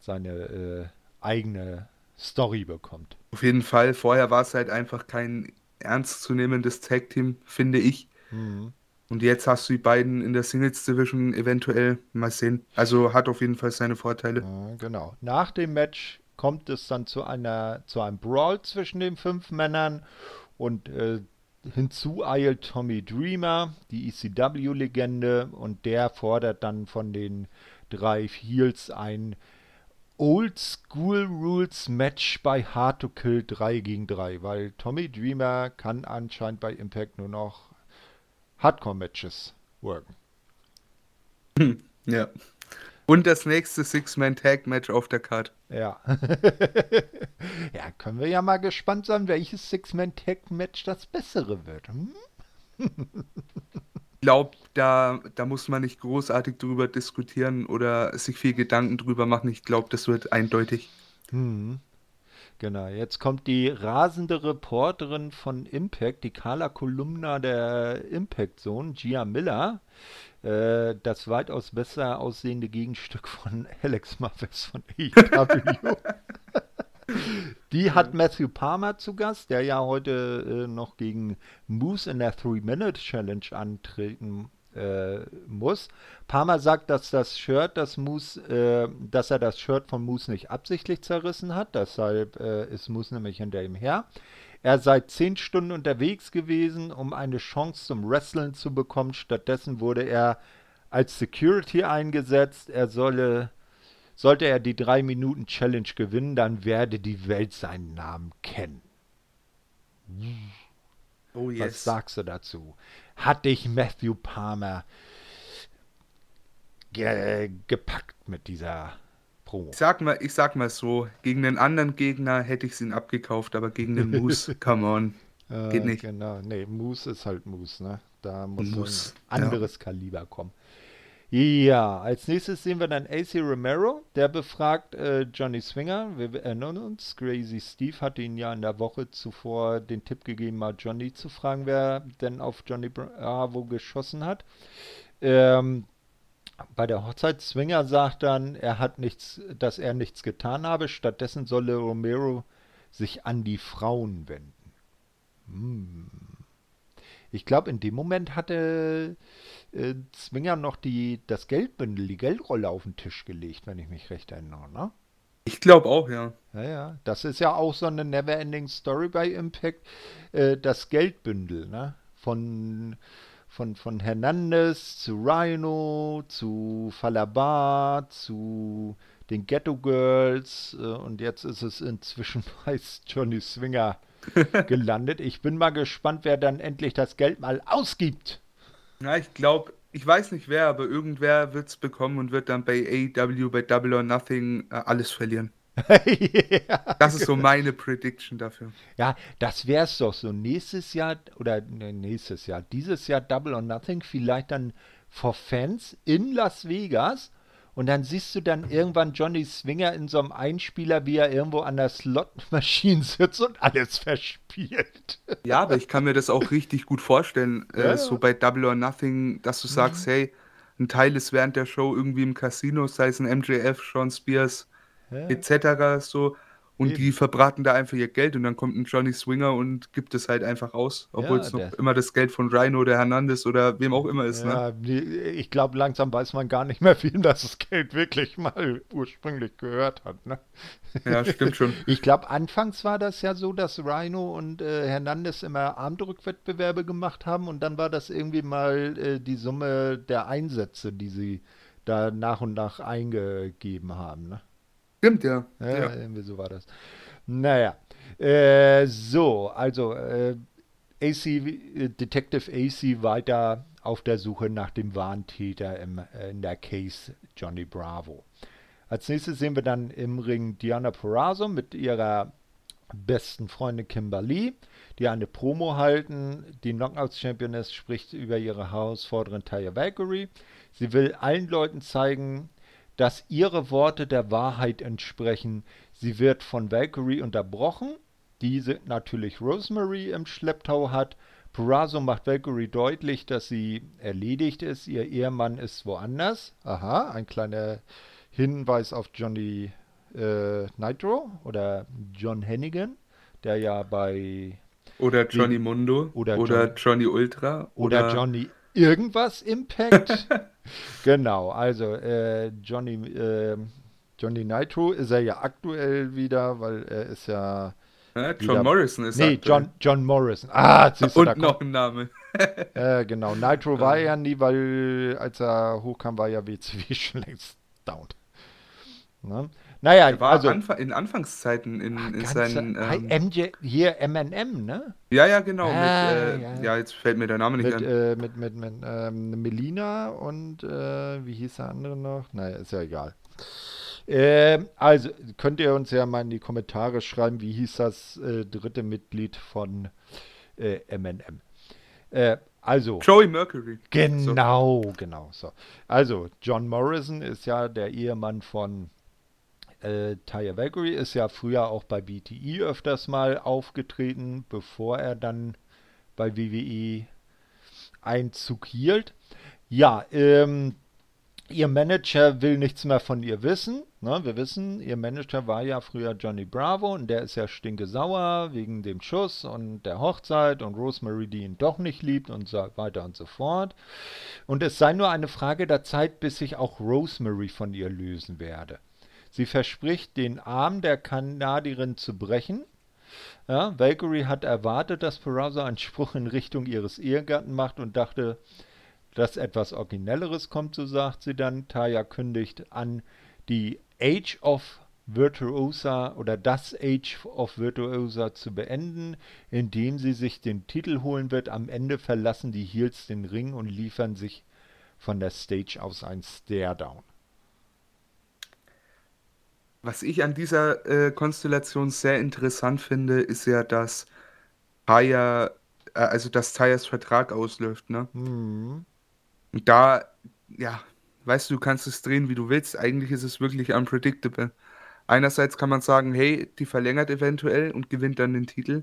seine äh, eigene Story bekommt. Auf jeden Fall. Vorher war es halt einfach kein ernstzunehmendes Tag-Team, finde ich. Mhm. Und jetzt hast du die beiden in der Singles Division eventuell mal sehen. Also hat auf jeden Fall seine Vorteile. Ja, genau. Nach dem Match kommt es dann zu einer zu einem Brawl zwischen den fünf Männern und äh, hinzu eilt Tommy Dreamer, die ECW-Legende, und der fordert dann von den drei Heels ein Old School Rules Match bei Hard to Kill 3 gegen 3, weil Tommy Dreamer kann anscheinend bei Impact nur noch Hardcore-Matches worken. Ja. Und das nächste Six-Man-Tag-Match auf der Card. Ja. ja, können wir ja mal gespannt sein, welches Six-Man-Tag-Match das bessere wird. Hm? Ich glaube, da, da muss man nicht großartig drüber diskutieren oder sich viel Gedanken drüber machen. Ich glaube, das wird eindeutig. Hm. Genau, jetzt kommt die rasende Reporterin von Impact, die Carla Kolumna der Impact Zone, Gia Miller, äh, das weitaus besser aussehende Gegenstück von Alex Mavis von AEW. Die hat Matthew Palmer zu Gast, der ja heute äh, noch gegen Moose in der Three-Minute-Challenge antreten äh, muss. Palmer sagt, dass das Shirt, das Moose, äh, dass er das Shirt von Moose nicht absichtlich zerrissen hat. Deshalb äh, ist Moose nämlich hinter ihm her. Er sei zehn Stunden unterwegs gewesen, um eine Chance zum Wrestling zu bekommen. Stattdessen wurde er als Security eingesetzt. Er solle, sollte er die 3-Minuten-Challenge gewinnen, dann werde die Welt seinen Namen kennen. Oh Was sagst du dazu? Hat dich Matthew Palmer ge gepackt mit dieser Promo? Ich sag mal, ich sag mal so, gegen einen anderen Gegner hätte ich ihn abgekauft, aber gegen den Moose, come on. Äh, Geht nicht. Genau, nee, Moose ist halt Moose, ne? Da muss Moose, ein anderes Kaliber kommen. Ja, als nächstes sehen wir dann AC Romero, der befragt äh, Johnny Swinger. Wir erinnern uns, Crazy Steve hatte ihn ja in der Woche zuvor den Tipp gegeben, mal Johnny zu fragen, wer denn auf Johnny Bravo geschossen hat. Ähm, bei der Hochzeit Swinger sagt dann, er hat nichts, dass er nichts getan habe. Stattdessen solle Romero sich an die Frauen wenden. Hm. Ich glaube, in dem Moment hatte äh, Zwinger noch die, das Geldbündel, die Geldrolle auf den Tisch gelegt, wenn ich mich recht erinnere, ne? Ich glaube auch, ja. Ja, ja. Das ist ja auch so eine Neverending Story bei Impact. Äh, das Geldbündel, ne? Von, von, von Hernandez zu Rhino, zu Falabar, zu den Ghetto Girls äh, und jetzt ist es inzwischen bei Johnny Swinger gelandet. Ich bin mal gespannt, wer dann endlich das Geld mal ausgibt. Ja, ich glaube, ich weiß nicht wer, aber irgendwer wird es bekommen und wird dann bei AEW, bei Double or Nothing äh, alles verlieren. ja, Das ist so meine Prediction dafür. ja, das wäre es doch so. Nächstes Jahr, oder ne, nächstes Jahr, dieses Jahr Double or Nothing, vielleicht dann for Fans in Las Vegas. Und dann siehst du dann irgendwann Johnny Swinger in so einem Einspieler, wie er irgendwo an der Slot-Maschine sitzt und alles verspielt. Ja, aber ich kann mir das auch richtig gut vorstellen, Ja, äh, ja. so bei Double or Nothing, dass du sagst, hey, ein Teil ist während der Show irgendwie im Casino, sei es ein MJF, Sean Spears, Ja. etc. so. Und Eben. die verbraten da einfach ihr Geld und dann kommt ein Johnny Swinger und gibt es halt einfach aus, obwohl Ja, es noch immer das Geld von Rhino oder Hernandez oder wem auch immer ist. Ne? Ja, die- ich glaube, langsam weiß man gar nicht mehr, wem das Geld wirklich mal ursprünglich gehört hat. Ne? Ja, stimmt schon. Ich glaube, anfangs war das ja so, dass Rhino und äh, Hernandez immer Armdrückwettbewerbe gemacht haben und dann war das irgendwie mal äh, die Summe der Einsätze, die sie da nach und nach eingegeben haben. Ne? Stimmt, ja. Ja, ja. irgendwie so war das. Naja, äh, so, also äh, AC, äh, Detective AC weiter auf der Suche nach dem wahren Täter im, äh, in der Case Johnny Bravo. Als nächstes sehen wir dann im Ring Diana Perazzo mit ihrer besten Freundin Kimberly, die eine Promo halten. Die Knockouts-Championess spricht über ihre Herausforderin Taya Valkyrie. Sie will allen Leuten zeigen, dass ihre Worte der Wahrheit entsprechen. Sie wird von Valkyrie unterbrochen, diese natürlich Rosemary im Schlepptau hat. Purazo macht Valkyrie deutlich, dass sie erledigt ist. Ihr Ehemann ist woanders. Aha, ein kleiner Hinweis auf Johnny äh, Nitro oder John Hennigan, der ja bei. Oder Johnny Mundo. Oder, oder John, Johnny Ultra. Oder, oder Johnny irgendwas Impact. genau, also äh, Johnny, äh, Johnny Nitro ist er ja aktuell wieder, weil er ist ja. ja John wieder, Morrison ist Nee, John, John Morrison. Ah, siehst du, Und noch ein Name. äh, genau, Nitro war ja nie, weil als er hochkam, war ja WCW schon längst down. Ne? Naja, er war also, Anf in Anfangszeiten in, in seinen. Ähm, MJ, hier MM, ne? Ja, ja, genau. Ah, mit, äh, ja. ja. jetzt fällt mir der Name nicht mit, an. Äh, mit mit, mit ähm, Melina und äh, wie hieß der andere noch? Naja, ist ja egal. Ähm, also, könnt ihr uns ja mal in die Kommentare schreiben, wie hieß das äh, dritte Mitglied von MM? Äh, also. Joey Mercury. Genau, so. genau. So. Also, John Morrison ist ja der Ehemann von äh, Taya Valkyrie ist ja früher auch bei BTE öfters mal aufgetreten, bevor er dann bei WWE Einzug hielt. Ja, ähm, ihr Manager will nichts mehr von ihr wissen. Ne? Wir wissen, ihr Manager war ja früher Johnny Bravo und der ist ja stinke sauer wegen dem Schuss und der Hochzeit und Rosemary, die ihn doch nicht liebt und so weiter und so fort. Und es sei nur eine Frage der Zeit, bis ich auch Rosemary von ihr lösen werde. Sie verspricht, den Arm der Kanadierin zu brechen. Ja, Valkyrie hat erwartet, dass Peraza einen Spruch in Richtung ihres Ehegatten macht und dachte, dass etwas Originelleres kommt, so sagt sie dann. Taya kündigt an, die Age of Virtuosa oder das Age of Virtuosa zu beenden, indem sie sich den Titel holen wird. Am Ende verlassen die Heels den Ring und liefern sich von der Stage aus ein Stare-Down. Was ich an dieser äh, Konstellation sehr interessant finde, ist ja, dass Taya, äh, also dass Tayas Vertrag ausläuft, ne? Mhm. Und da, ja, weißt du, du kannst es drehen, wie du willst. Eigentlich ist es wirklich unpredictable. Einerseits kann man sagen, hey, die verlängert eventuell und gewinnt dann den Titel.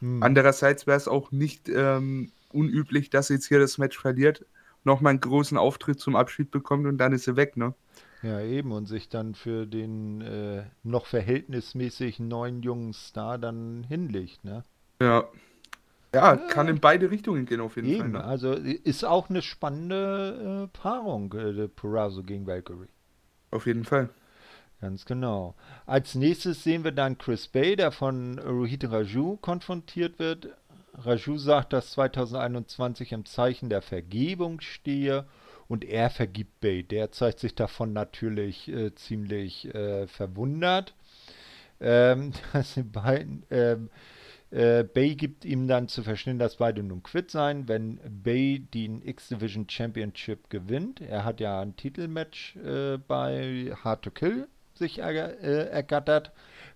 Mhm. Andererseits wäre es auch nicht ähm, unüblich, dass sie jetzt hier das Match verliert, nochmal einen großen Auftritt zum Abschied bekommt und dann ist sie weg, ne? Ja, eben, und sich dann für den äh, noch verhältnismäßig neuen jungen Star dann hinlegt, ne? Ja. Ja, kann in beide Richtungen gehen auf jeden eben, Fall. Ne? Also ist auch eine spannende äh, Paarung, äh, Purazo gegen Valkyrie. Auf jeden Fall. Ganz genau. Als nächstes sehen wir dann Chris Bay, der von Rohit Raju konfrontiert wird. Raju sagt, dass 2021 im Zeichen der Vergebung stehe und er vergibt Bay. Der zeigt sich davon natürlich äh, ziemlich äh, verwundert. Ähm, dass die beiden, ähm, äh, Bay gibt ihm dann zu verstehen, dass beide nun quitt seien, wenn Bay den X-Division Championship gewinnt. Er hat ja ein Titelmatch äh, bei Hard to Kill sich äh, ergattert.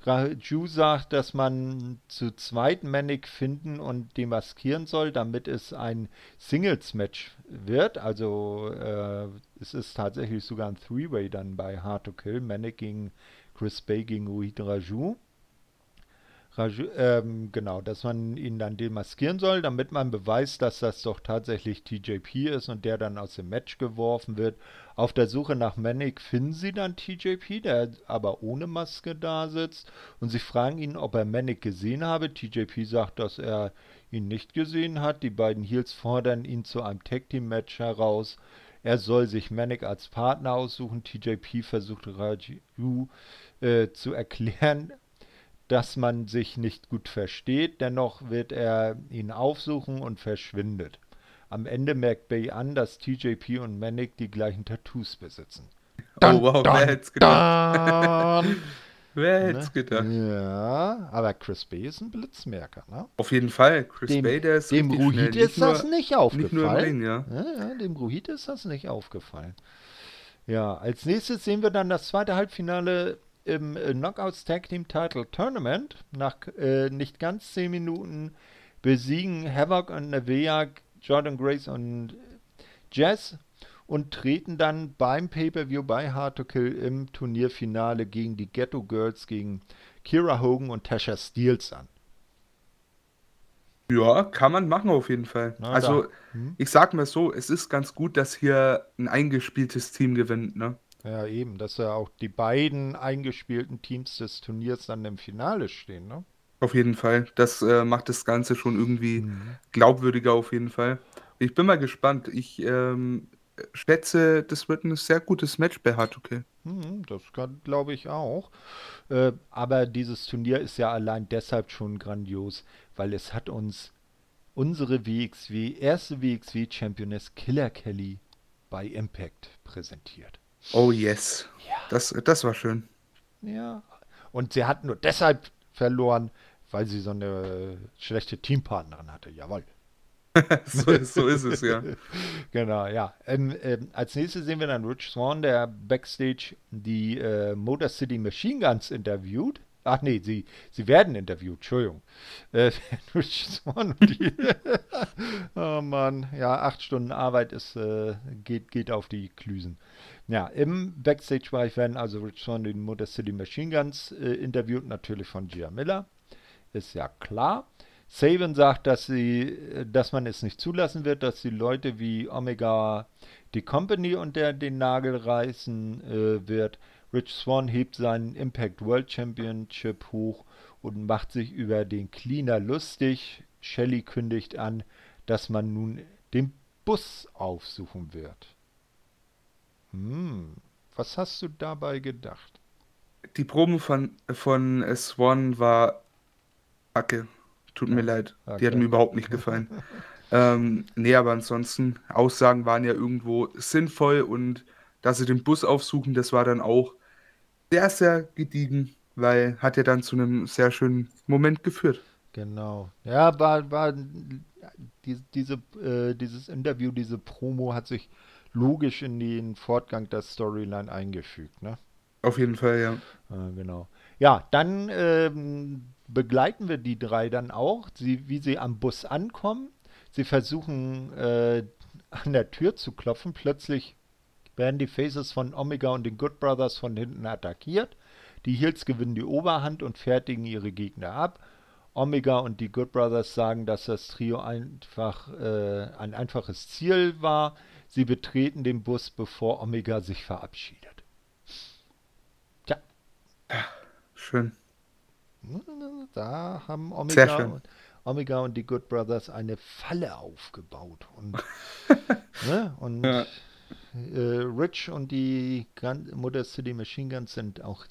Raju sagt, dass man zu zweit Manic finden und demaskieren soll, damit es ein Singles-Match wird. Also äh, es ist tatsächlich sogar ein Three-Way dann bei Hard to Kill. Manic gegen Chris Bay gegen Uhid Raju. Ähm, genau, dass man ihn dann demaskieren soll, damit man beweist, dass das doch tatsächlich TJP ist und der dann aus dem Match geworfen wird. Auf der Suche nach Manic finden sie dann TJP, der aber ohne Maske da sitzt und sie fragen ihn, ob er Manic gesehen habe. TJP sagt, dass er ihn nicht gesehen hat. Die beiden Heels fordern ihn zu einem Tag Team Match heraus. Er soll sich Manic als Partner aussuchen. TJP versucht Raju äh, zu erklären, dass man sich nicht gut versteht. Dennoch wird er ihn aufsuchen und verschwindet. Am Ende merkt Bay an, dass TJP und Manic die gleichen Tattoos besitzen. Dun, oh wow, dun, wer hätte es gedacht? wer hätte es ne? gedacht? Ja, aber Chris Bay ist ein Blitzmerker, ne? Auf jeden Fall. Chris dem, Bay, der ist Dem Ruhid ist das nur, nicht aufgefallen. Nicht nur Ring, ja. Ja, ja. Dem Ruhid ist das nicht aufgefallen. Ja, als nächstes sehen wir dann das zweite Halbfinale im äh, Knockouts Tag Team Title Tournament nach äh, nicht ganz 10 Minuten besiegen Havoc und Nevea, Jordan Grace und Jazz und treten dann beim Pay-Per-View bei Hard to Kill im Turnierfinale gegen die Ghetto Girls, gegen Kira Hogan und Tasha Steels an. Ja, kann man machen auf jeden Fall. Na, also. Hm? ich sag mal so, es ist ganz gut, dass hier ein eingespieltes Team gewinnt, ne? Ja, eben, dass ja auch die beiden eingespielten Teams des Turniers dann im Finale stehen, ne? Auf jeden Fall. Das äh, macht das Ganze schon irgendwie Mhm. glaubwürdiger auf jeden Fall. Ich bin mal gespannt. Ich ähm, schätze, das wird ein sehr gutes Match bei Hard to Kill. Mhm, das glaube ich auch. Äh, aber dieses Turnier ist ja allein deshalb schon grandios, weil es hat uns unsere WXW, erste WXW-Championess Killer Kelly bei Impact präsentiert. Oh yes. Ja. Das, das war schön. Ja. Und sie hat nur deshalb verloren, weil sie so eine schlechte Teampartnerin hatte. Jawohl. so, ist, so ist es, ja. Genau, ja. Ähm, ähm, als nächstes sehen wir dann Rich Swan, der backstage die äh, Motor City Machine Guns interviewt. Ach nee, sie, sie werden interviewt, Entschuldigung. Äh, Rich Swan und die. oh Mann, ja, acht Stunden Arbeit ist, äh, geht, geht auf die Klüsen. Ja, im Backstage-Bereich werden also Rich Swan die Motor City Machine Guns äh, interviewt, natürlich von Gia Miller. Ist ja klar. Saban sagt, dass sie, dass man es nicht zulassen wird, dass die Leute wie Omega die Company unter den Nagel reißen äh, wird. Rich Swan hebt seinen Impact World Championship hoch und macht sich über den Cleaner lustig. Shelly kündigt an, dass man nun den Bus aufsuchen wird. Hm, was hast du dabei gedacht? Die Proben von, von äh, Swan war Kacke. Tut mir leid. Die Okay. hat mir überhaupt nicht gefallen. ähm, nee, aber ansonsten, Aussagen waren ja irgendwo sinnvoll und dass sie den Bus aufsuchen, das war dann auch sehr, sehr gediegen, weil hat ja dann zu einem sehr schönen Moment geführt. Genau. Ja, war, war die, diese, äh, dieses Interview, diese Promo hat sich logisch in den Fortgang der Storyline eingefügt, ne? Auf jeden Fall, ja. Äh, genau. Ja, dann ähm, begleiten wir die drei dann auch, sie, wie sie am Bus ankommen. Sie versuchen äh, an der Tür zu klopfen. Plötzlich werden die Faces von Omega und den Good Brothers von hinten attackiert. Die Heels gewinnen die Oberhand und fertigen ihre Gegner ab. Omega und die Good Brothers sagen, dass das Trio einfach äh, ein einfaches Ziel war. Sie betreten den Bus, bevor Omega sich verabschiedet. Tja, Schön. da haben Omega und, Omega und die Good Brothers eine Falle aufgebaut. Und, ne? und Ja. äh, Rich und die Gun Motor City Machine Guns sind auch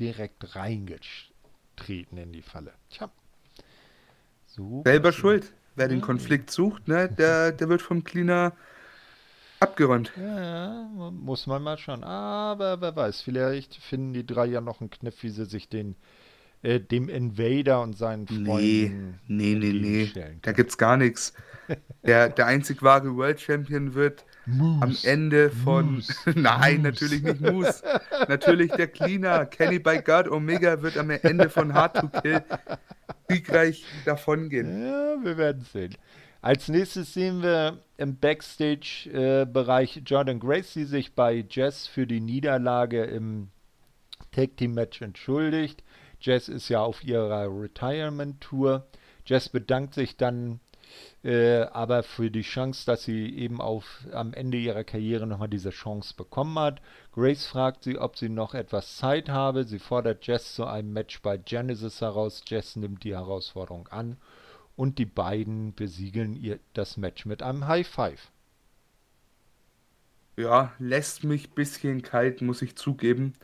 direkt reingetreten in die Falle. Tja. Super Selber schön. schuld. Wer den Konflikt sucht, ne, der, der wird vom Cleaner abgeräumt. Ja, muss man mal schauen. Aber wer weiß, vielleicht finden die drei ja noch einen Kniff, wie sie sich den äh, dem Invader und seinen Nee, Freunden nee, nee, nee. entgegenstellen Da gibt's gar nichts. Der, der einzig wahre World Champion wird am Moose. Ende von. Nein, Moose. natürlich nicht Moose. natürlich der Cleaner. Kenny by God Omega wird am Ende von Hard to Kill siegreich davongehen. Ja, wir werden sehen. Als nächstes sehen wir im Backstage-Bereich Jordan Grace, die sich bei Jess für die Niederlage im Tag Team Match entschuldigt. Jess ist ja auf ihrer Retirement-Tour. Jess bedankt sich dann äh, aber für die Chance, dass sie eben auf, am Ende ihrer Karriere nochmal diese Chance bekommen hat. Grace fragt sie, ob sie noch etwas Zeit habe. Sie fordert Jess zu einem Match bei Genesis heraus. Jess nimmt die Herausforderung an und die beiden besiegeln ihr das Match mit einem High Five. Ja, lässt mich ein bisschen kalt, muss ich zugeben.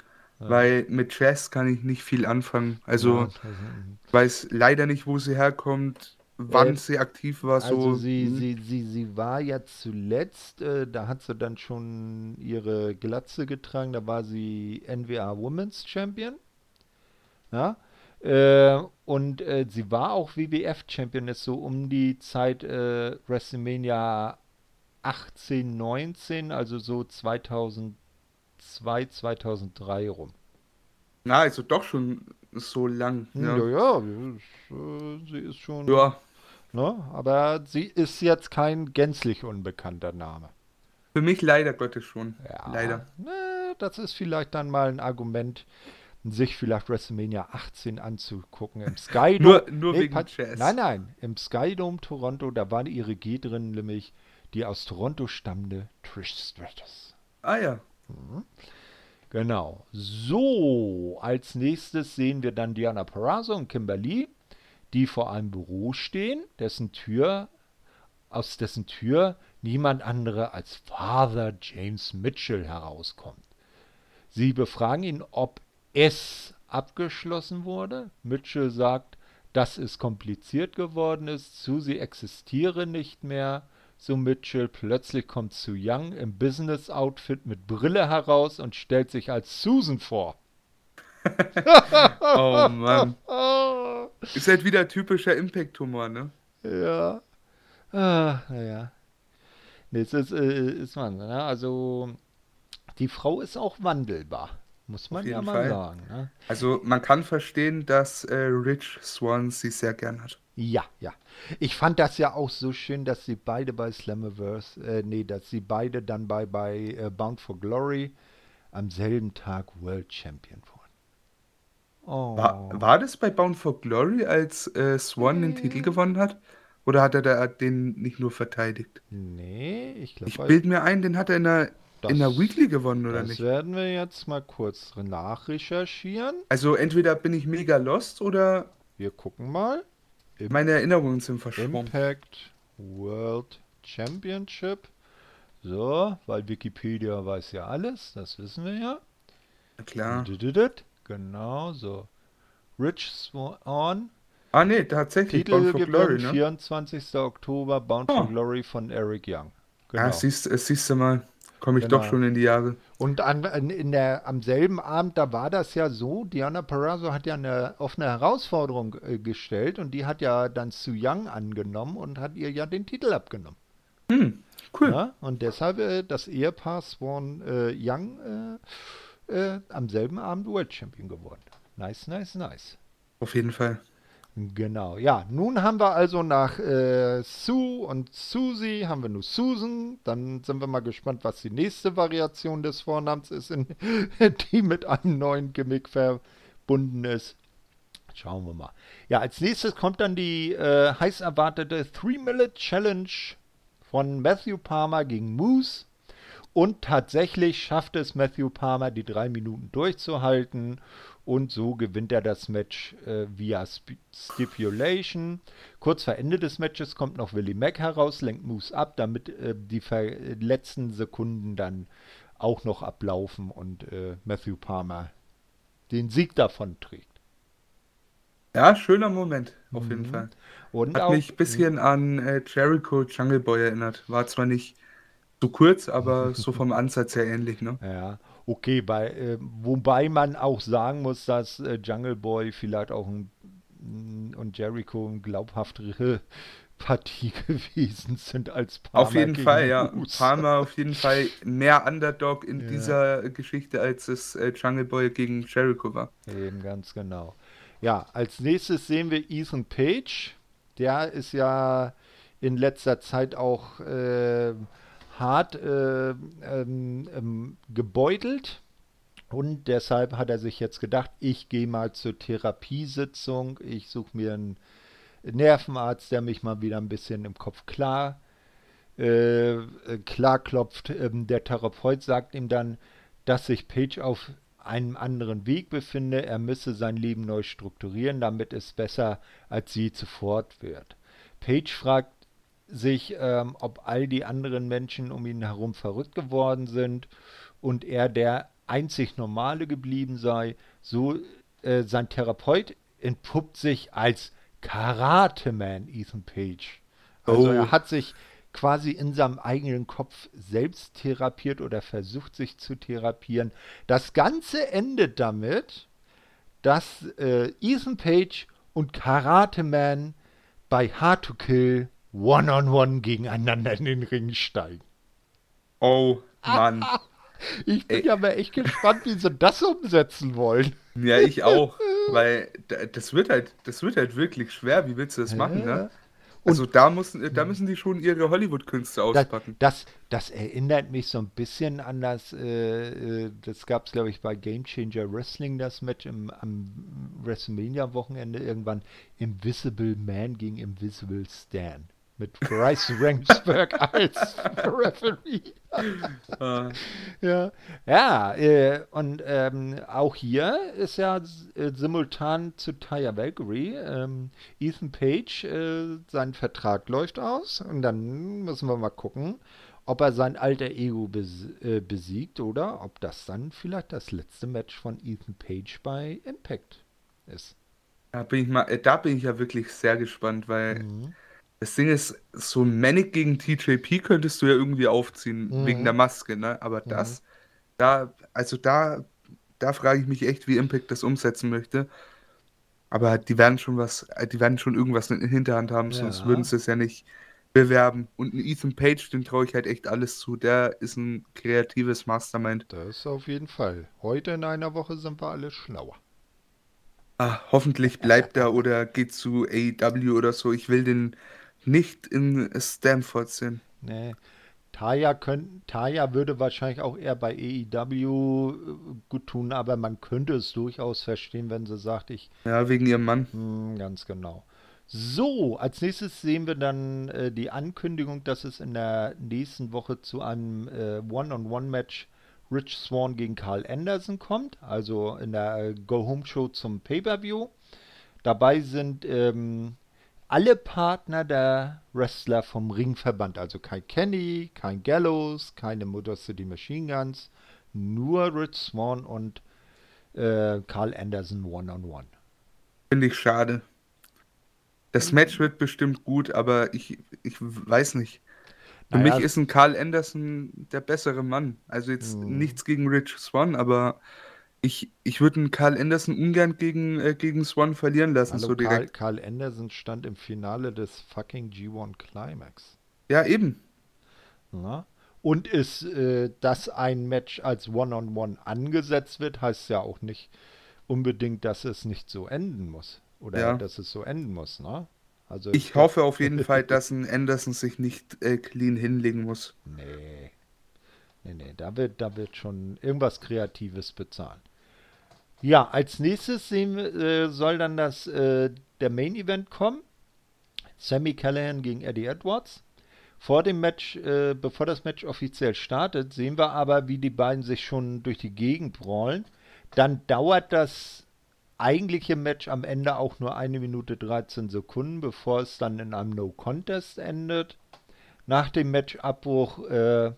Ja. Weil mit Jazz kann ich nicht viel anfangen. Also, Ja, weiß leider nicht, wo sie herkommt, wann Äh, sie aktiv war. So, Also sie, hm. sie, sie, sie war ja zuletzt, äh, da hat sie dann schon ihre Glatze getragen, da war sie NWA Women's Champion. Ja. Äh, und äh, sie war auch WWF Champion, ist so um die Zeit äh, WrestleMania 18, 19, also so 2002, 2003 rum. Na, also doch schon so lang. Hm, Ja. Ja, ja, sie ist, äh, sie ist schon, Ja, ne? Aber sie ist jetzt kein gänzlich unbekannter Name. für mich leider Gottes schon. Ja, Leider. ne, das ist vielleicht dann mal ein Argument, sich vielleicht WrestleMania 18 anzugucken im Sky Nur, Dome. nur Nee, wegen Pat- Jazz. Nein, nein, im Sky Dome Toronto, da war ihre G drin, nämlich die aus Toronto stammende Trish Stratus. Ah ja. Genau. So, als nächstes sehen wir dann Diana Perazzo und Kimberly, die vor einem Büro stehen, dessen Tür, aus dessen Tür niemand andere als Father James Mitchell herauskommt. Sie befragen ihn, ob es abgeschlossen wurde. Mitchell sagt, dass es kompliziert geworden ist. Susie existiere nicht mehr. So Mitchell. Plötzlich kommt Su Young im Business-Outfit mit Brille heraus und stellt sich als Susan vor. Oh Mann. Ist halt wieder typischer Impact-Humor, ne? ja. Ah, naja. Nee, es ist, äh, ist man, ne? Also, die Frau ist auch wandelbar. Muss man ja mal Fall. sagen. Ne? Also man kann verstehen, dass äh, Rich Swan sie sehr gern hat. Ja, ja. Ich fand das ja auch so schön, dass sie beide bei Slammiverse, äh, nee, dass sie beide dann bei, bei äh, Bound for Glory am selben Tag World Champion wurden. Oh. War, war das bei Bound for Glory, als äh, Swan den Titel gewonnen hat? Oder hat er da den nicht nur verteidigt? Nee, ich Ich glaube, bilde mir ein, den hat er in der, in der Das- Weekly gewonnen, oder das nicht? werden wir jetzt mal kurz nachrecherchieren. Also entweder bin ich mega lost oder Wir gucken mal. meine Erinnerungen sind verschwommen. Impact World Championship. So, weil Wikipedia weiß ja alles, das wissen wir ja. Na klar. Genau, so. Rich Swan, Ah nee, tatsächlich Bound for Titelgewinn, Glory, ne? 24. Oktober, Bound Oh. for Glory von Eric Young. Genau. Ah, siehst, äh, siehst du mal, komme ich Genau. doch schon in die Jahre. Und an, in der, am selben Abend, da war das ja so, Diana Perazzo hat ja eine offene Herausforderung äh, gestellt und die hat ja dann Su Young angenommen und hat ihr ja den Titel abgenommen. Hm, cool. Ja? Und deshalb äh, das Ehepaar Swan äh, Young äh, äh, am selben Abend World Champion geworden. Nice, nice, nice. Auf jeden Fall. Genau, ja. Nun haben wir also nach äh, Sue und Susie haben wir nur Susan. Dann sind wir mal gespannt, was die nächste Variation des Vornamens ist, in, die mit einem neuen Gimmick verbunden ist. Schauen wir mal. Ja, als nächstes kommt dann die äh, heiß erwartete 3-Minute-Challenge von Matthew Palmer gegen Moose. Und tatsächlich schafft es Matthew Palmer, die drei Minuten durchzuhalten. Und so gewinnt er das Match äh, via Sp Stipulation. Kurz vor Ende des Matches kommt noch Willie Mack heraus, lenkt Moose ab, damit äh, die letzten Sekunden dann auch noch ablaufen und äh, Matthew Palmer den Sieg davon trägt. Ja, schöner Moment, auf jeden Mhm. Fall. Und Hat auch, mich ein bisschen an äh, Jericho Jungle Boy erinnert. War zwar nicht so kurz, aber so vom Ansatz her ähnlich, ne? Ja, okay, bei, äh, wobei man auch sagen muss, dass äh, Jungle Boy vielleicht auch ein, und Jericho eine glaubhaftere Partie gewesen sind als Palmer Auf jeden Fall, ja. Palmer auf jeden Fall mehr Underdog in Ja. dieser Geschichte, als es äh, Jungle Boy gegen Jericho war. Eben, ganz genau. Ja, als nächstes sehen wir Ethan Page. Der ist ja in letzter Zeit auch äh, hart äh, ähm, ähm, gebeutelt. Und deshalb hat er sich jetzt gedacht, ich gehe mal zur Therapiesitzung. Ich suche mir einen Nervenarzt, der mich mal wieder ein bisschen im Kopf klar, äh, äh, klar klopft. Ähm, der Therapeut sagt ihm dann, dass sich Page auf einem anderen Weg befinde. Er müsse sein Leben neu strukturieren, damit es besser als je zuvor wird. Page fragt sich, ähm, ob all die anderen Menschen um ihn herum verrückt geworden sind und er der einzig Normale geblieben sei. So äh, sein Therapeut entpuppt sich als Karate-Man Ethan Page. Also Oh. er hat sich quasi in seinem eigenen Kopf selbst therapiert oder versucht sich zu therapieren. Das Ganze endet damit, dass äh, Ethan Page und Karate Man bei Hard to Kill One-on-One gegeneinander in den Ring steigen. Oh, Mann. ich bin Ey. ja mal echt gespannt, wie sie das umsetzen wollen. Ja, ich auch. Weil das wird halt, das wird halt wirklich schwer. Wie willst du das machen, ne? Also da müssen, da müssen die schon ihre Hollywood-Künste auspacken. Das, das, das, erinnert mich so ein bisschen an das, äh, äh das gab es glaube ich bei Game Changer Wrestling, das Match im, am WrestleMania-Wochenende irgendwann. Invisible Man gegen Invisible Stan mit Bryce Ramsberg als Referee. uh. ja, ja äh, und ähm, auch hier ist ja äh, simultan zu Taya Valkyrie. Ähm, Ethan Page, äh, sein Vertrag läuft aus und dann müssen wir mal gucken, ob er sein alter Ego bes äh, besiegt oder ob das dann vielleicht das letzte Match von Ethan Page bei Impact ist. Da bin ich mal, äh, da bin ich ja wirklich sehr gespannt, weil mhm das Ding ist, so ein Manic gegen TJP könntest du ja irgendwie aufziehen, mhm. wegen der Maske, ne? Aber mhm. das, da, also da, da frage ich mich echt, wie Impact das umsetzen möchte. Aber die werden schon was, die werden schon irgendwas in der Hinterhand haben, ja. sonst würden sie es ja nicht bewerben. Und ein Ethan Page, dem traue ich halt echt alles zu. Der ist ein kreatives Mastermind. Das auf jeden Fall. Heute in einer Woche sind wir alle schlauer. Ah, hoffentlich bleibt er oder geht zu AEW oder so. Ich will den, nicht in Stanford sind. Nee. Taya, könnt, Taya würde wahrscheinlich auch eher bei AEW äh, gut tun, aber man könnte es durchaus verstehen, wenn sie sagt, ich. Ja, wegen ihrem Mann. Mh, hm, ganz genau. So, als nächstes sehen wir dann äh, die Ankündigung, dass es in der nächsten Woche zu einem äh, One-on-One-Match Rich Swan gegen Carl Anderson kommt, also in der äh, Go-Home-Show zum Pay-Per-View. Dabei sind ähm, alle Partner der Wrestler vom Ringverband, also kein Kenny, kein Gallows, keine Motor City Machine Guns, nur Rich Swan und äh, Carl Anderson One-on-One. -on -one. Finde ich schade. Das Match wird bestimmt gut, aber ich, ich weiß nicht. Für naja, mich ist ein Carl Anderson der bessere Mann. Also jetzt mh. nichts gegen Rich Swan, aber ich, ich würde einen Karl Anderson ungern gegen, äh, gegen Swan verlieren lassen, Hallo, so direkt. Karl, Karl Anderson stand im Finale des fucking G1 Climax. Ja, eben. Na? Und ist äh, dass ein Match als One-on-One -on -One angesetzt wird, heißt ja auch nicht unbedingt, dass es nicht so enden muss. Oder ja. dass es so enden muss, ne? Also ich hoffe auf jeden Fall, dass ein Anderson sich nicht äh, clean hinlegen muss. Nee. Nee, nee, da wird, da wird schon irgendwas Kreatives bezahlen. Ja, als nächstes sehen, äh, soll dann das, äh, der Main Event kommen. Sammy Callahan gegen Eddie Edwards. Vor dem Match, äh, bevor das Match offiziell startet, sehen wir aber, wie die beiden sich schon durch die Gegend brawlen. Dann dauert das eigentliche Match am Ende auch nur eine Minute 13 Sekunden, bevor es dann in einem No Contest endet. Nach dem Matchabbruch äh,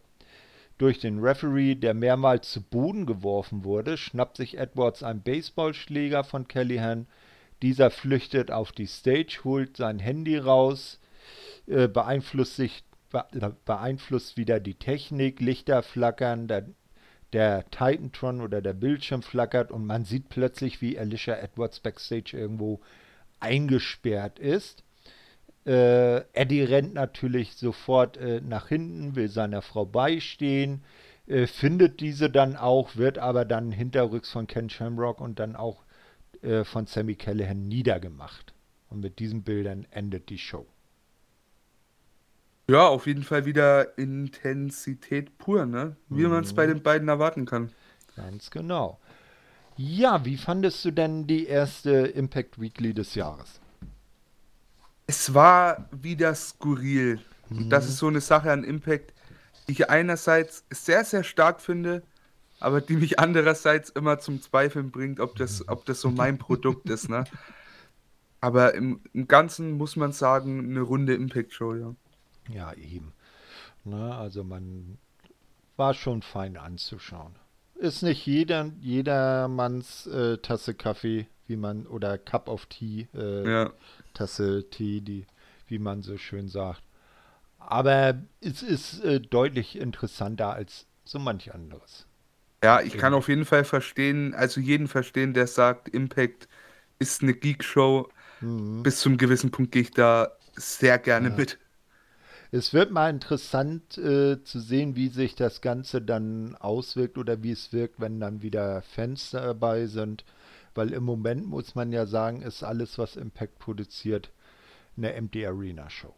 durch den Referee, der mehrmals zu Boden geworfen wurde, schnappt sich Edwards einen Baseballschläger von Callahan. Dieser flüchtet auf die Stage, holt sein Handy raus, äh, beeinflusst, sich, beeinflusst wieder die Technik, Lichter flackern, der, der Titantron oder der Bildschirm flackert und man sieht plötzlich, wie Alicia Edwards backstage irgendwo eingesperrt ist. Äh, Eddie rennt natürlich sofort äh, nach hinten, will seiner Frau beistehen, äh, findet diese dann auch, wird aber dann hinterrücks von Ken Shamrock und dann auch äh, von Sammy Callahan niedergemacht. Und mit diesen Bildern endet die Show. Ja, auf jeden Fall wieder Intensität pur, ne? Wie mhm. man es bei den beiden erwarten kann. Ganz genau. Ja, wie fandest du denn die erste Impact Weekly des Jahres? Es war wieder skurril. Mhm. Und das ist so eine Sache an Impact, die ich einerseits sehr, sehr stark finde, aber die mich andererseits immer zum Zweifeln bringt, ob das, ob das so mein Produkt ist. Ne? Aber im, im, Ganzen muss man sagen, eine runde Impact-Show, ja. Ja, eben. Na, ne, also man war schon fein anzuschauen. Ist nicht jeder, jedermanns äh, Tasse Kaffee, wie man, oder Cup of Tea, äh, ja. Tasse Tee, die, wie man so schön sagt. Aber es ist äh, deutlich interessanter als so manch anderes. Ja, ich kann auf jeden Fall verstehen, also jeden verstehen, der sagt, Impact ist eine Geek-Show. Mhm. Bis zum gewissen Punkt gehe ich da sehr gerne ja. mit. Es wird mal interessant äh, zu sehen, wie sich das Ganze dann auswirkt oder wie es wirkt, wenn dann wieder Fans dabei sind. Weil im Moment muss man ja sagen, ist alles, was Impact produziert, eine Empty Arena Show.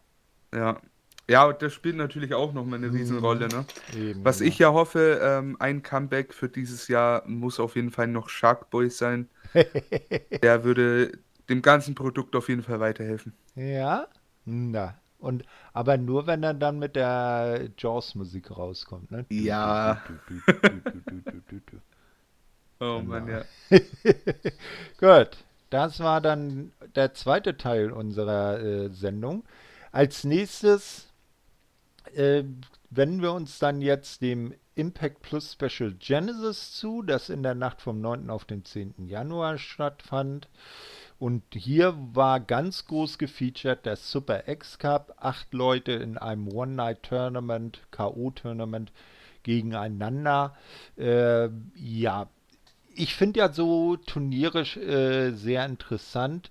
Ja. Ja, und das spielt natürlich auch nochmal eine Riesenrolle, ne? Eben, Was genau. ich ja hoffe, ähm, ein Comeback für dieses Jahr muss auf jeden Fall noch Sharkboy sein. Der würde dem ganzen Produkt auf jeden Fall weiterhelfen. Ja, na. Und aber nur wenn er dann mit der Jaws-Musik rauskommt, ne? Ja. Oh Genau. Mann, ja. Gut, das war dann der zweite Teil unserer äh, Sendung. Als nächstes äh, wenden wir uns dann jetzt dem Impact Plus Special Genesis zu, das in der Nacht vom 9. auf den 10. Januar stattfand. Und hier war ganz groß gefeatured der Super X Cup. Acht Leute in einem One-Night-Tournament, K.O.-Tournament gegeneinander. Äh, ja, ich finde ja so Turniere äh, sehr interessant.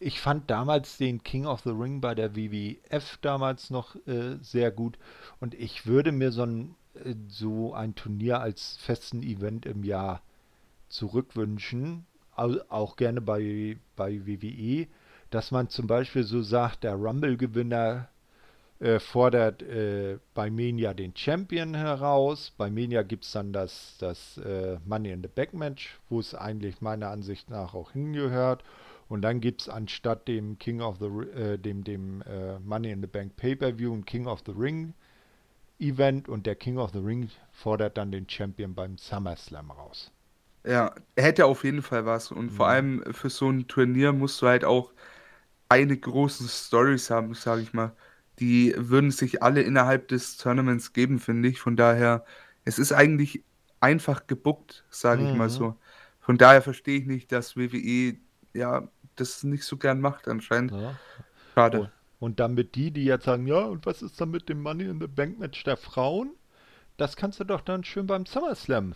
Ich fand damals den King of the Ring bei der WWF damals noch äh, sehr gut und ich würde mir so ein, äh, so ein Turnier als festen Event im Jahr zurückwünschen, au- auch gerne bei, bei WWE, dass man zum Beispiel so sagt, der Rumble-Gewinner äh, fordert äh, bei Mania den Champion heraus. Bei Mania gibt es dann das, das äh, Money in the Back Match, wo es eigentlich meiner Ansicht nach auch hingehört. Und dann gibt es anstatt dem King of the äh, dem, dem äh, Money in the Bank Pay-Per-View ein King of the Ring Event und der King of the Ring fordert dann den Champion beim SummerSlam raus. Ja, hätte auf jeden Fall was. Und vor Mhm. allem für so ein Turnier musst du halt auch eine große Stories haben, sage ich mal. Die würden sich alle innerhalb des Tournaments geben, finde ich. Von daher, es ist eigentlich einfach gebuckt, sage ich mal Mhm. so. Von daher verstehe ich nicht, dass WWE ja das nicht so gern macht anscheinend. Ja. Schade. Und, und damit die, die jetzt sagen, ja, und was ist dann mit dem Money in the Bank Match der Frauen? Das kannst du doch dann schön beim SummerSlam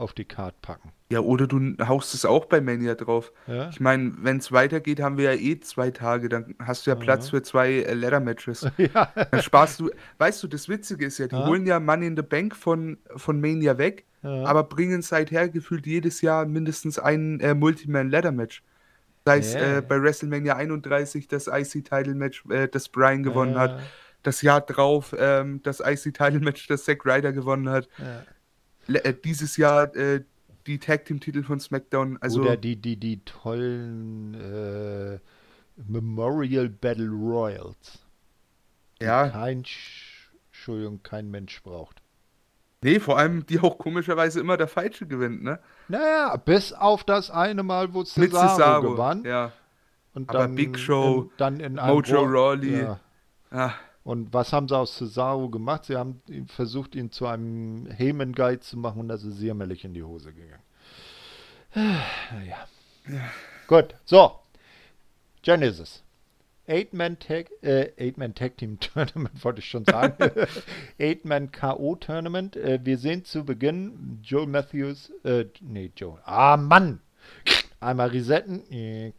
auf die Karte packen. Ja, oder du haust es auch bei Mania drauf. Ja? Ich meine, wenn es weitergeht, haben wir ja eh zwei Tage. Dann hast du ja Platz Ja. für zwei äh, Ladder-Matches. ja. Dann sparst du, weißt du, das Witzige ist ja, die Ja. holen ja Money in the Bank von, von Mania weg, aber bringen seither gefühlt jedes Jahr mindestens ein äh, Multiman-Ladder-Match. Sei es äh, bei WrestleMania 31 das IC-Title-Match, äh, das Brian gewonnen hat, das Jahr drauf ähm, das IC-Title-Match, das Zack Ryder gewonnen hat, dieses Jahr äh, die Tag-Team-Titel von SmackDown. Also, Oder die, die, die tollen äh, Memorial Battle Royals. die ja, Kein, Sch- Entschuldigung, kein Mensch braucht. nee, vor allem die auch komischerweise immer der Falsche gewinnt, ne? Naja, bis auf das eine Mal, wo Cesaro, Cesaro, gewann. ja. Und Aber dann Big Show, in, dann in einem Mojo Raw- Rawley. Ja. Ah, Und was haben sie aus Cesaro gemacht? Sie haben versucht, ihn zu einem Heyman Guide zu machen und das ist jämmerlich in die Hose gegangen. Naja. Gut, so. Genesis. Eight-Man Tag, äh, Tag Team Tournament wollte ich schon sagen. Eight-Man K.O. Tournament. Äh, wir sehen zu Beginn Joel Matthews, äh, nee, Joel. Ah, Mann! Einmal resetten.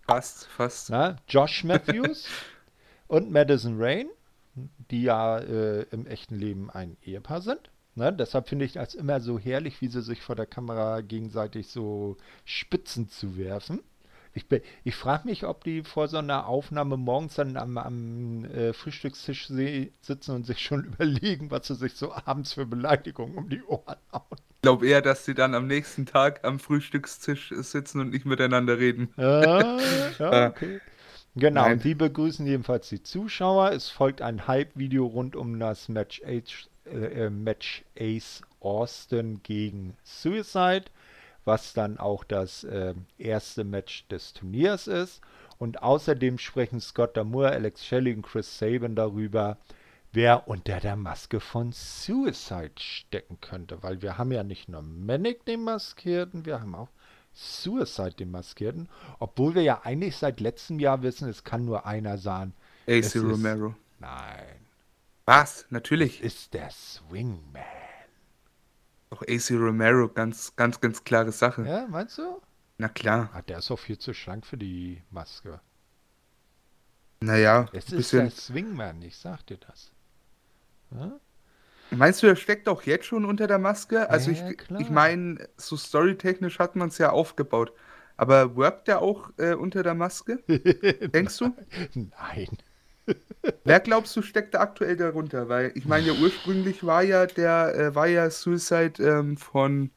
Fast, fast. na, Josh Matthews und Madison Rain, die ja äh, im echten Leben ein Ehepaar sind. Ne? Deshalb finde ich das immer so herrlich, wie sie sich vor der Kamera gegenseitig so Spitzen zuwerfen. Ich, ich frage mich, ob die vor so einer Aufnahme morgens dann am, am äh, Frühstückstisch sitzen und sich schon überlegen, was sie sich so abends für Beleidigungen um die Ohren hauen. Ich glaube eher, dass sie dann am nächsten Tag am Frühstückstisch sitzen und nicht miteinander reden. Ja, ja, okay. Genau, Nein. und die begrüßen jedenfalls die Zuschauer. Es folgt ein Hype-Video rund um das Match, H, äh, äh, Match Ace Austin gegen Suicide, was dann auch das äh, erste Match des Turniers ist. Und außerdem sprechen Scott Damour, Alex Shelley und Chris Sabin darüber, wer unter der Maske von Suicide stecken könnte. Weil wir haben ja nicht nur Manic den Maskierten, wir haben auch Suicide den Maskierten. Obwohl wir ja eigentlich seit letztem Jahr wissen, es kann nur einer sein. Es AC Romero. Nein, Was? Natürlich. ist der Swingman. Doch AC Romero, ganz, ganz, ganz klare Sache. Ja, meinst du? Na klar. Ah, der ist auch viel zu schlank für die Maske. Naja, Es ist der bisschen. Swingman, ich sag dir das. Ja? Meinst du, er steckt auch jetzt schon unter der Maske? Also Ja, ich, klar. ich meine, so storytechnisch hat man es ja aufgebaut. Aber workt er auch äh, unter der Maske? Denkst du? Nein. Wer glaubst du steckt da aktuell darunter? Weil ich meine ja ursprünglich war ja der äh, war ja Suicide ähm, von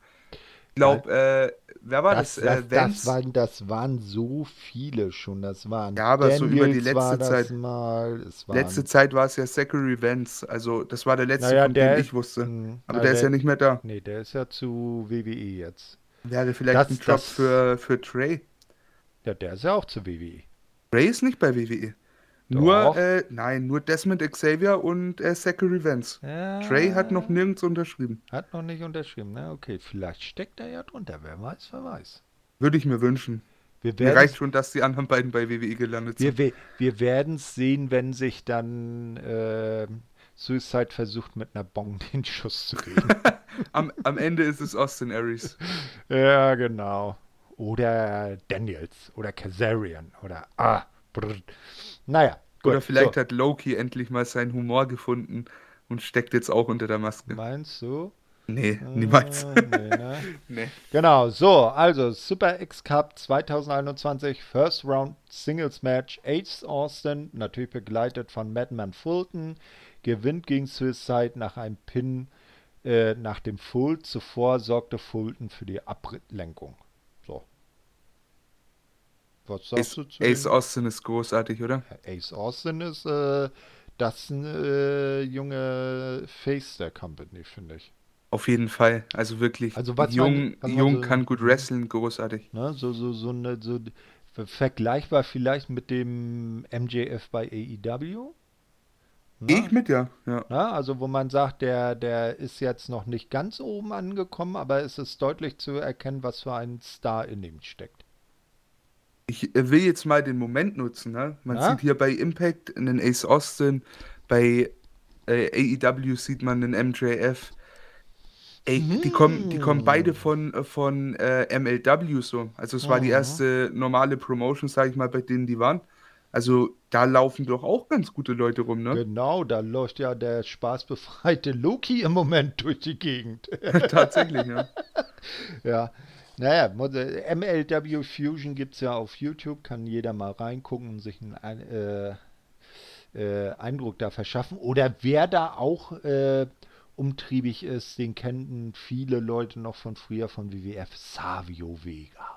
glaub äh, wer war Das, das? das, Äh, das, waren, das waren so viele schon. Das waren Ja, aber so über die Daniels war letzte Zeit. mal. Es waren, Letzte Zeit war es ja Zachary Vance. Also das war der letzte, naja, von der dem ist, ich wusste. mh, Aber na, der ist der, ja nicht mehr da. nee, der ist ja zu WWE jetzt. Wäre vielleicht Das, ein Job das, für, für Trey. ja, der ist ja auch zu WWE. Trey ist nicht bei WWE. Nur, äh, nein, nur Desmond Xavier und äh, Zachary Vance. Trey hat noch Ja, nirgends unterschrieben. hat noch nicht unterschrieben. Na, okay, vielleicht steckt er ja drunter. Wer weiß, wer weiß. Würde ich mir wünschen. Wir Mir reicht schon, dass die anderen beiden bei WWE gelandet sind. wir, wir werden es sehen, wenn sich dann äh, Suicide versucht, mit einer Bong den Schuss zu geben. Am, am Ende ist es Austin Aries. ja, genau. Oder Daniels oder Kazarian oder ah, brr. Naja, gut. Oder vielleicht so. hat Loki endlich mal seinen Humor gefunden und steckt jetzt auch unter der Maske. Meinst du? Nee, niemals. Äh, nee, ne? Nee. Genau, so, also Super X Cup 2021, First Round Singles Match, Ace Austin, natürlich begleitet von Madman Fulton, gewinnt gegen Suicide nach einem Pin äh, nach dem Full. Zuvor sorgte Fulton für die Ablenkung. Was sagst Ace, du zu Ace? Austin ist großartig, oder? Ace Austin ist äh, das äh, junge Face der Company, finde ich. Auf jeden Fall. Also wirklich, Also was jung, man jung so, kann gut wrestlen, großartig. Ne, so, so, so, eine, so ver- vergleichbar vielleicht mit dem MJF bei AEW. Gehe Ne? ich mit, ja. ja. Ne? Also wo man sagt, der, der ist jetzt noch nicht ganz oben angekommen, aber es ist deutlich zu erkennen, was für ein Star in ihm steckt. Ich äh, will jetzt mal den Moment nutzen. Ne? Man Ja? sieht hier bei Impact einen Ace Austin, bei äh, AEW sieht man einen MJF. Ey, die kommen, die kommen beide Mhm. von, äh, von äh, MLW so. Also es war die Mhm. erste normale Promotion, sag ich mal, bei denen die waren. Also da laufen doch auch ganz gute Leute rum, ne? Genau, da läuft ja der spaßbefreite Loki im Moment durch die Gegend. Tatsächlich, ja. Ja, naja, mo- äh, MLW Fusion gibt es ja auf YouTube, kann jeder mal reingucken und sich einen Ein- äh, äh, Eindruck da verschaffen. Oder wer da auch äh, umtriebig ist, den kennen viele Leute noch von früher von WWF, Savio Vega.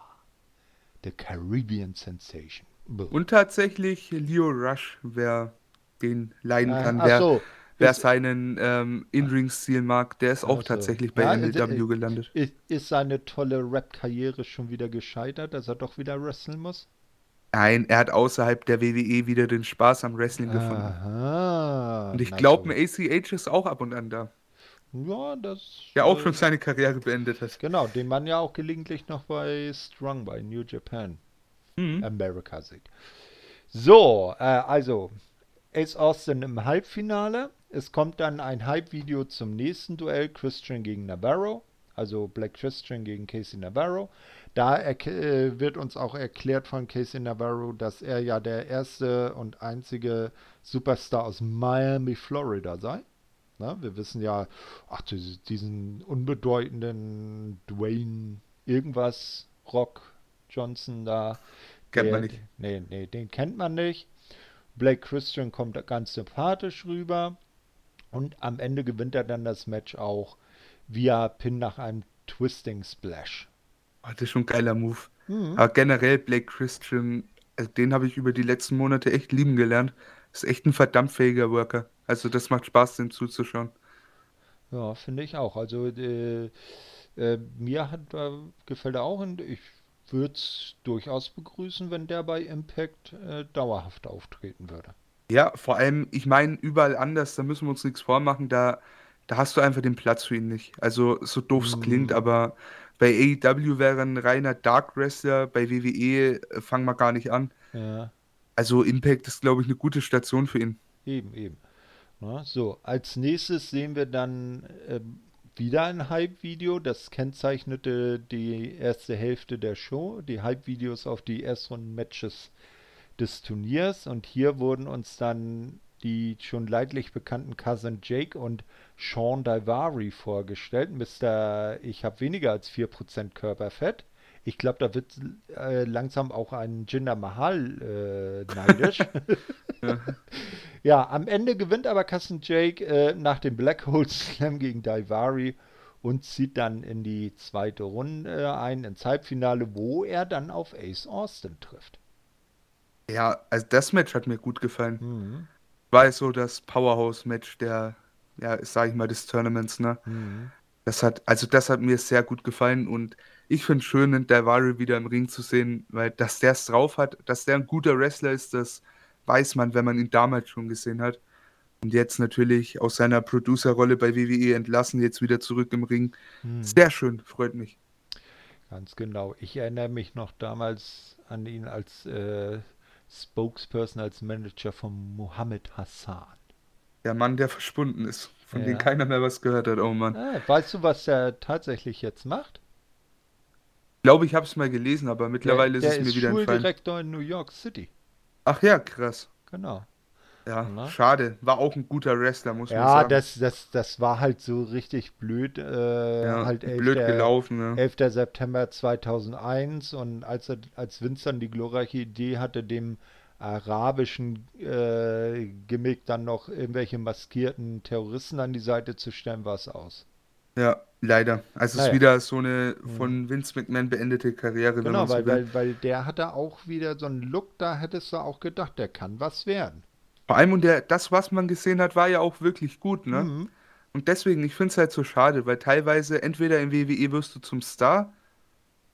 The Caribbean Sensation. Und tatsächlich Leo Rush, wer den leiden Ah, kann, ach wer, so, wer seinen ähm, In-Ring-Stil mag, der ist auch ach so. tatsächlich bei Ja, ist, äh, MLW gelandet. ist, ist seine tolle Rap-Karriere schon wieder gescheitert, dass er doch wieder wresteln muss? Nein, er hat außerhalb der WWE wieder den Spaß am Wrestling gefunden. Aha, Und ich glaube, ein ACH ist auch ab und an da. Ja, das. Der auch äh, schon seine Karriere beendet hat. Genau, den man ja auch gelegentlich noch bei Strong bei New Japan Mhm. America sieht. So, äh, also Ace Austin im Halbfinale. Es kommt dann ein Hype-Video zum nächsten Duell, Christian gegen Navarro. Also Black Christian gegen Casey Navarro. Da äh, wird uns auch erklärt von Casey Navarro, dass er ja der erste und einzige Superstar aus Miami, Florida sei. Na, wir wissen ja, ach, diese- diesen unbedeutenden Dwayne irgendwas Rock Johnson da. Kennt der, man nicht. Nee, nee, den kennt man nicht. Blake Christian kommt ganz sympathisch rüber. Und am Ende gewinnt er dann das Match auch via Pin nach einem Twisting Splash. Oh, das ist schon ein geiler Move. Mhm. Aber generell Blake Christian, also den habe ich über die letzten Monate echt lieben gelernt. Ist echt ein verdammt fähiger Worker. Also das macht Spaß, dem zuzuschauen. Ja, finde ich auch. Also äh, äh, mir hat, äh, gefällt er auch und ich würde es durchaus begrüßen, wenn der bei Impact äh, dauerhaft auftreten würde. Ja, vor allem, ich meine, überall anders, da müssen wir uns nichts vormachen, da, da hast du einfach den Platz für ihn nicht. Also, so doof es klingt, Mhm. aber bei AEW wäre ein reiner Dark Wrestler, bei WWE äh, fangen wir gar nicht an. Ja, Also, Impact ist, glaube ich, eine gute Station für ihn. eben, eben. Na, so, als nächstes sehen wir dann ähm, wieder ein Hype-Video. Das kennzeichnete die erste Hälfte der Show. Die Hype-Videos auf die Erstrunden-Matches des Turniers. Und hier wurden uns dann die schon leidlich bekannten Cousin Jake und Sean Daivari vorgestellt. Mr. Ich habe weniger als 4% Körperfett. Ich glaube, da wird äh, langsam auch ein Jinder Mahal äh, neidisch. ja. ja. am Ende gewinnt aber Cousin Jake äh, nach dem Black Hole Slam gegen Daivari und zieht dann in die zweite Runde ein, ins Halbfinale, wo er dann auf Ace Austin trifft. Ja, also das Match hat mir gut gefallen. Mhm. War so das Powerhouse-Match der, ja, sag ich mal, des Tournaments, ne? Mhm. Das hat, also das hat mir sehr gut gefallen und ich finde es schön, den Daivari wieder im Ring zu sehen, weil dass der es drauf hat, dass der ein guter Wrestler ist, das weiß man, wenn man ihn damals schon gesehen hat. Und jetzt natürlich aus seiner Producer-Rolle bei WWE entlassen, jetzt wieder zurück im Ring. Hm. Sehr schön, freut mich. Ganz genau. Ich erinnere mich noch damals an ihn als äh, Spokesperson, als Manager von Mohammed Hassan. Der Mann, der verschwunden ist, von ja. dem keiner mehr was gehört hat. Oh Mann. Ah, weißt du, was er tatsächlich jetzt macht? Ich glaube, ich habe es mal gelesen, aber mittlerweile der, ist es mir wieder entfallen. Der ist Schuldirektor in New York City. Ach ja, krass. Genau. Ja, Na? schade. War auch ein guter Wrestler, muss ja, man sagen. Ja, das, das, das war halt so richtig blöd. Äh, ja, halt 11. blöd gelaufen. Ja. 11. September 2001 und als, er, als Vince dann die glorreiche Idee hatte, dem arabischen äh, Gimmick dann noch irgendwelche maskierten Terroristen an die Seite zu stellen, war es aus. Ja, leider. Also naja. es ist wieder so eine mhm. von Vince McMahon beendete Karriere. Genau, weil, so weil, weil der hatte auch wieder so einen Look, da hättest du auch gedacht, der kann was werden. Vor allem, und der, das, was man gesehen hat, war ja auch wirklich gut, ne? Mhm. Und deswegen, ich finde es halt so schade, weil teilweise entweder im WWE wirst du zum Star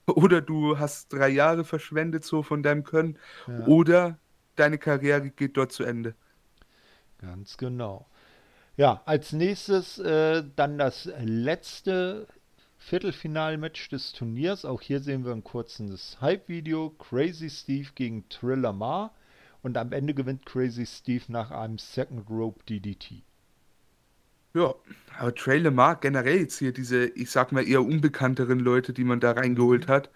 oder du hast drei Jahre verschwendet so von deinem Können ja. oder deine Karriere geht dort zu Ende. Ganz genau. Ja, als nächstes äh, dann das letzte Viertelfinalmatch des Turniers. Auch hier sehen wir ein kurzes Hype-Video. Crazy Steve gegen Triller Ma. Und am Ende gewinnt Crazy Steve nach einem Second Rope DDT. Ja, aber Trey Lamar generell jetzt hier diese, ich sag mal, eher unbekannteren Leute, die man da reingeholt hat,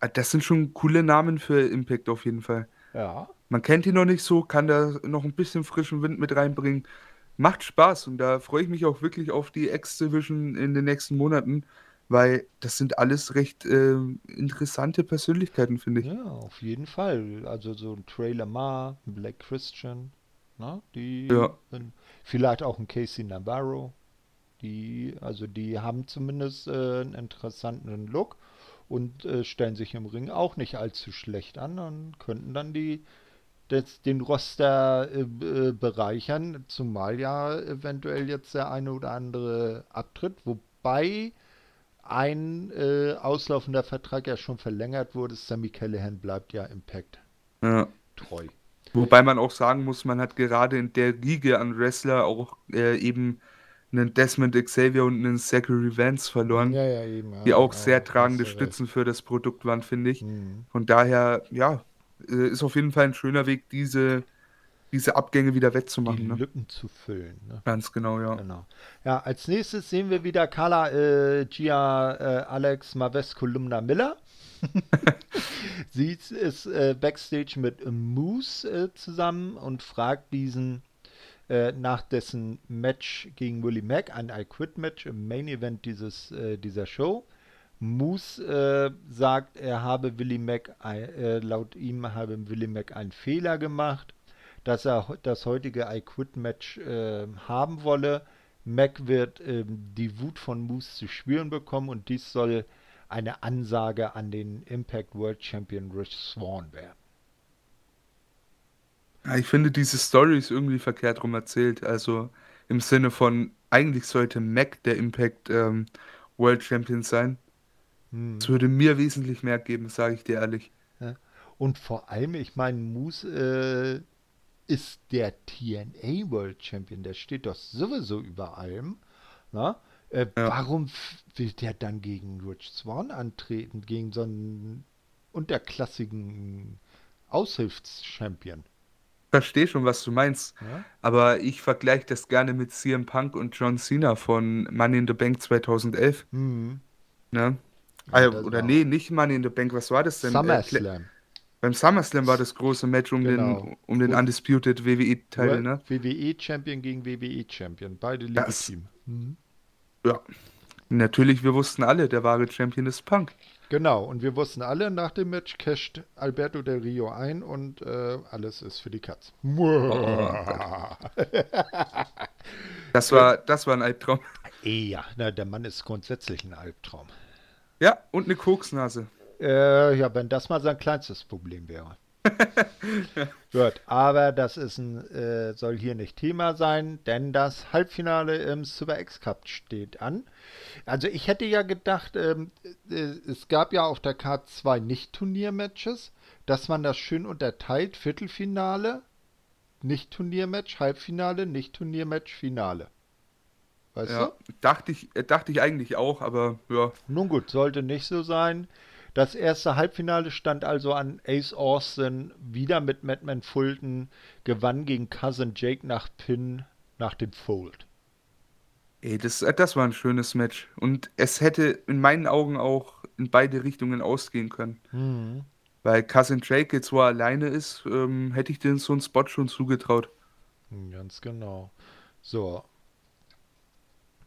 äh, das sind schon coole Namen für Impact auf jeden Fall. Ja. Man kennt ihn noch nicht so, kann da noch ein bisschen frischen Wind mit reinbringen. Macht Spaß und da freue ich mich auch wirklich auf die X-Division in den nächsten Monaten weil das sind alles recht äh, interessante Persönlichkeiten, finde ich. Ja, auf jeden Fall. Also so ein Trey Lamar, ein Black Christian, na, die ja. sind vielleicht auch ein Casey Navarro. Die, also die haben zumindest äh, einen interessanten Look und äh, stellen sich im Ring auch nicht allzu schlecht an und könnten dann die des, den Roster äh, äh bereichern, zumal ja eventuell jetzt der eine oder andere abtritt, wobei ein äh, auslaufender Vertrag ja schon verlängert wurde. Sammy Callahan bleibt ja Impact ja. treu. Wobei man auch sagen muss, man hat gerade in der Riege an Wrestler auch äh, eben einen Desmond Xavier und einen Zachary Vance verloren, ja, ja, eben, die auch sehr tragende Stützen für das Produkt waren, finde ich. Mhm. Von daher, ja, äh, ist auf jeden Fall ein schöner Weg, diese diese Abgänge wieder wettzumachen. Die ne? Lücken zu füllen. Ne? Ganz genau, ja. Genau. Ja, als nächstes sehen wir wieder Carla äh, Gia äh, Alex Maves Kolumna Miller. Sie ist äh, backstage mit Moose äh, zusammen und fragt diesen äh, nach dessen Match gegen Willie Mack, ein I Quit Match im Main Event dieses, äh, dieser Show. Moose sagt, er habe Willie Mack, laut ihm habe Willie Mack einen Fehler gemacht dass er das heutige I Quit Match äh, haben wolle. Mac wird äh, die Wut von Moose zu spüren bekommen und dies soll eine Ansage an den Impact World Champion Rich Swan werden. Ja, ich finde, diese Story ist irgendwie verkehrt rum erzählt. Also im Sinne von, eigentlich sollte Mac der Impact ähm, World Champion sein. Hm. Es würde mir wesentlich mehr geben, sage ich dir ehrlich. Ja. Und vor allem, ich meine, Moose äh, ist der TNA World Champion. Der steht doch sowieso über allem. Na? Äh, ja. Warum will der dann gegen Rich Swan antreten? Gegen so einen unterklassigen Aushilfschampion? verstehe schon, was du meinst. Ja? Aber ich vergleiche das gerne mit CM Punk und John Cena von Money in the Bank 2011. Mhm. Ne? Ja, also, oder nee, nicht Money in the Bank, was war das denn? SummerSlam. Beim SummerSlam war das große Match um Genau. den, um den Und- Undisputed WWE-Teil, ne? WWE-Champion gegen WWE-Champion. Beide legitim. Mhm. Ja. Natürlich, wir wussten alle, der wahre Champion ist Punk. Genau, und wir wussten alle, nach dem Match casht Alberto Del Rio ein und äh, alles ist für die Katz. Das war, das war ein Albtraum. Ja, na, der Mann ist grundsätzlich ein Albtraum. Ja, und eine Koksnase. Äh, ja, wenn das mal sein kleinstes Problem wäre. Gut, aber das ist ein, äh, soll hier nicht Thema sein, denn das Halbfinale im Super X Cup steht an. Also ich hätte ja gedacht, ähm, äh, es gab ja auf der Karte zwei Nicht-Turnier-Matches, dass man das schön unterteilt, Viertelfinale, Nicht-Turnier-Match, Halbfinale, Nicht-Turnier-Match, Finale. Weißt Ja, du? dachte ich, äh, dachte ich eigentlich auch, aber ja, Nun gut, sollte nicht so sein. Das erste Halbfinale stand also an Ace Austin, wieder mit Madman Fulton, gewann gegen Cousin Jake nach Pin nach dem Fold. ey, das, äh, das war ein schönes Match. Und es hätte in meinen Augen auch in beide Richtungen ausgehen können. Weil Cousin Jake jetzt, wo er alleine ist, ähm, hätte ich denen so einen Spot schon zugetraut. Ganz genau. So.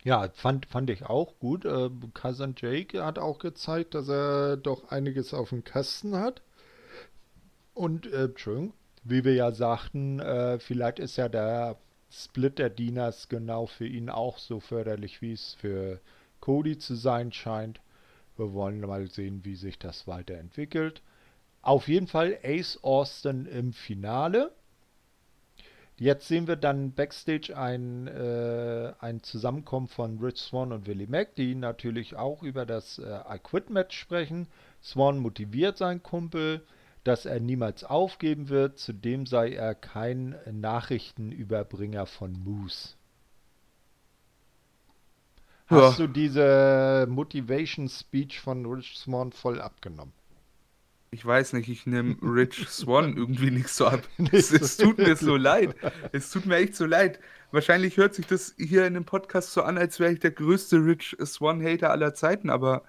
Ja, fand, fand ich auch gut. Äh, Cousin Jake hat auch gezeigt, dass er doch einiges auf dem Kasten hat. Und, äh, Entschuldigung, wie wir ja sagten, äh, vielleicht ist ja der Split der Dieners genau für ihn auch so förderlich, wie es für Cody zu sein scheint. Wir wollen mal sehen, wie sich das weiterentwickelt. Auf jeden Fall Ace Austin im Finale. Jetzt sehen wir dann backstage ein, äh, ein Zusammenkommen von Rich Swan und Willie Mack, die natürlich auch über das äh, I Quit Match sprechen. Swan motiviert seinen Kumpel, dass er niemals aufgeben wird. Zudem sei er kein Nachrichtenüberbringer von Moose. Hast Ja. du diese Motivation Speech von Rich Swan voll abgenommen? Ich weiß nicht, ich nehme Rich Swan irgendwie nicht so ab. Es, es tut mir so leid. Es tut mir echt so leid. Wahrscheinlich hört sich das hier in dem Podcast so an, als wäre ich der größte Rich Swan-Hater aller Zeiten, aber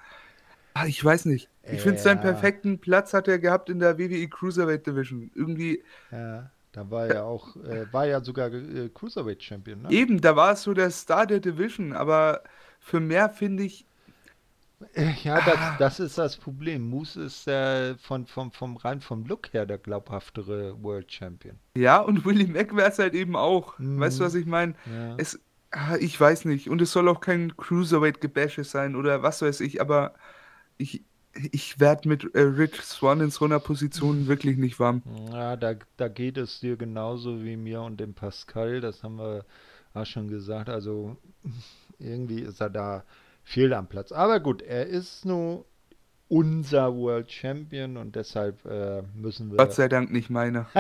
ah, ich weiß nicht. Ich finde, seinen Ja. perfekten Platz hat er gehabt in der WWE Cruiserweight Division. Irgendwie, Ja, da war er auch, äh, war ja sogar äh, Cruiserweight Champion, ne? eben, da war es so der Star der Division, aber für mehr finde ich, Ja, das, das ist das Problem. Moose ist äh, von, vom, vom rein vom Look her der glaubhaftere World Champion. ja, und Willie Mack wäre es halt eben auch. Mhm. Weißt du, was ich meine? Ja. Es, ah, ich weiß nicht. Und es soll auch kein Cruiserweight-Gebäsche sein oder was weiß ich, aber ich, ich werde mit äh, Rich Swan in so einer Position wirklich nicht warm. Ja, da, da geht es dir genauso wie mir und dem Pascal. Das haben wir auch schon gesagt. Also irgendwie ist er da fehl am Platz. Aber gut, er ist nur unser World Champion und deshalb äh, müssen wir. Gott sei Dank nicht meiner.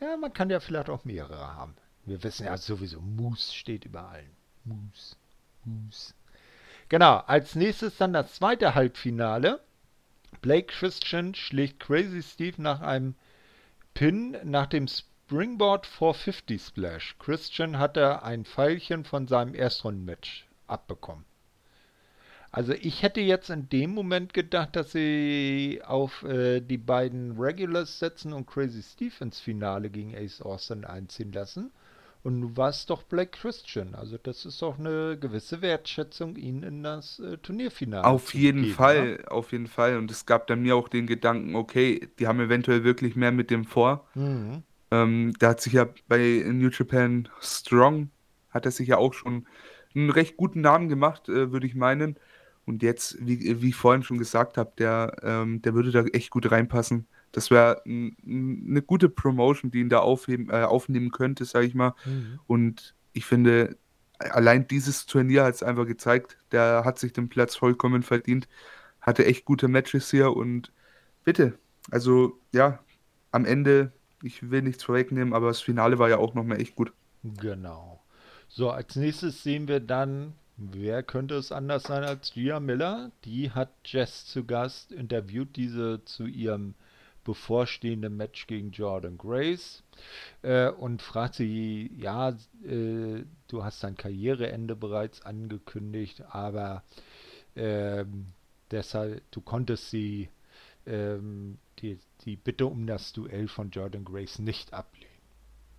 Ja, man kann ja vielleicht auch mehrere haben. Wir wissen ja sowieso, Moose steht über allen. Moose, Moose. Genau, als nächstes dann das zweite Halbfinale. Blake Christian schlägt Crazy Steve nach einem Pin nach dem Springboard 450 Splash. Christian hatte ein Pfeilchen von seinem Erstrundenmatch abbekommen. Also ich hätte jetzt in dem Moment gedacht, dass sie auf äh, die beiden Regulars setzen und Crazy Steve ins Finale gegen Ace Austin einziehen lassen. Und nun war es doch Black Christian. Also das ist doch eine gewisse Wertschätzung, ihn in das äh, Turnierfinale Auf zu jeden geben, Fall, auf jeden Fall. Und es gab dann mir auch den Gedanken, okay, die haben eventuell wirklich mehr mit dem vor. Ja? Mhm. Ähm, da hat sich ja bei New Japan Strong, hat er sich ja auch schon einen recht guten Namen gemacht, äh, würde ich meinen. Und jetzt, wie, wie ich vorhin schon gesagt habe, der, ähm, der würde da echt gut reinpassen. Das wäre eine gute Promotion, die ihn da aufheben, äh, aufnehmen könnte, sage ich mal. Mhm. Und ich finde, allein dieses Turnier hat es einfach gezeigt. Der hat sich den Platz vollkommen verdient. Hatte echt gute Matches hier und bitte. Also, ja, am Ende, ich will nichts vorwegnehmen, aber das Finale war ja auch nochmal echt gut. Genau. So, als nächstes sehen wir dann, wer könnte es anders sein als Gia Miller? Die hat Jess zu Gast, interviewt diese zu ihrem bevorstehenden Match gegen Jordan Grace äh, und fragt sie, ja, äh, du hast dein Karriereende bereits angekündigt, aber ähm, deshalb, du konntest sie ähm, die, die Bitte um das Duell von Jordan Grace nicht ablehnen.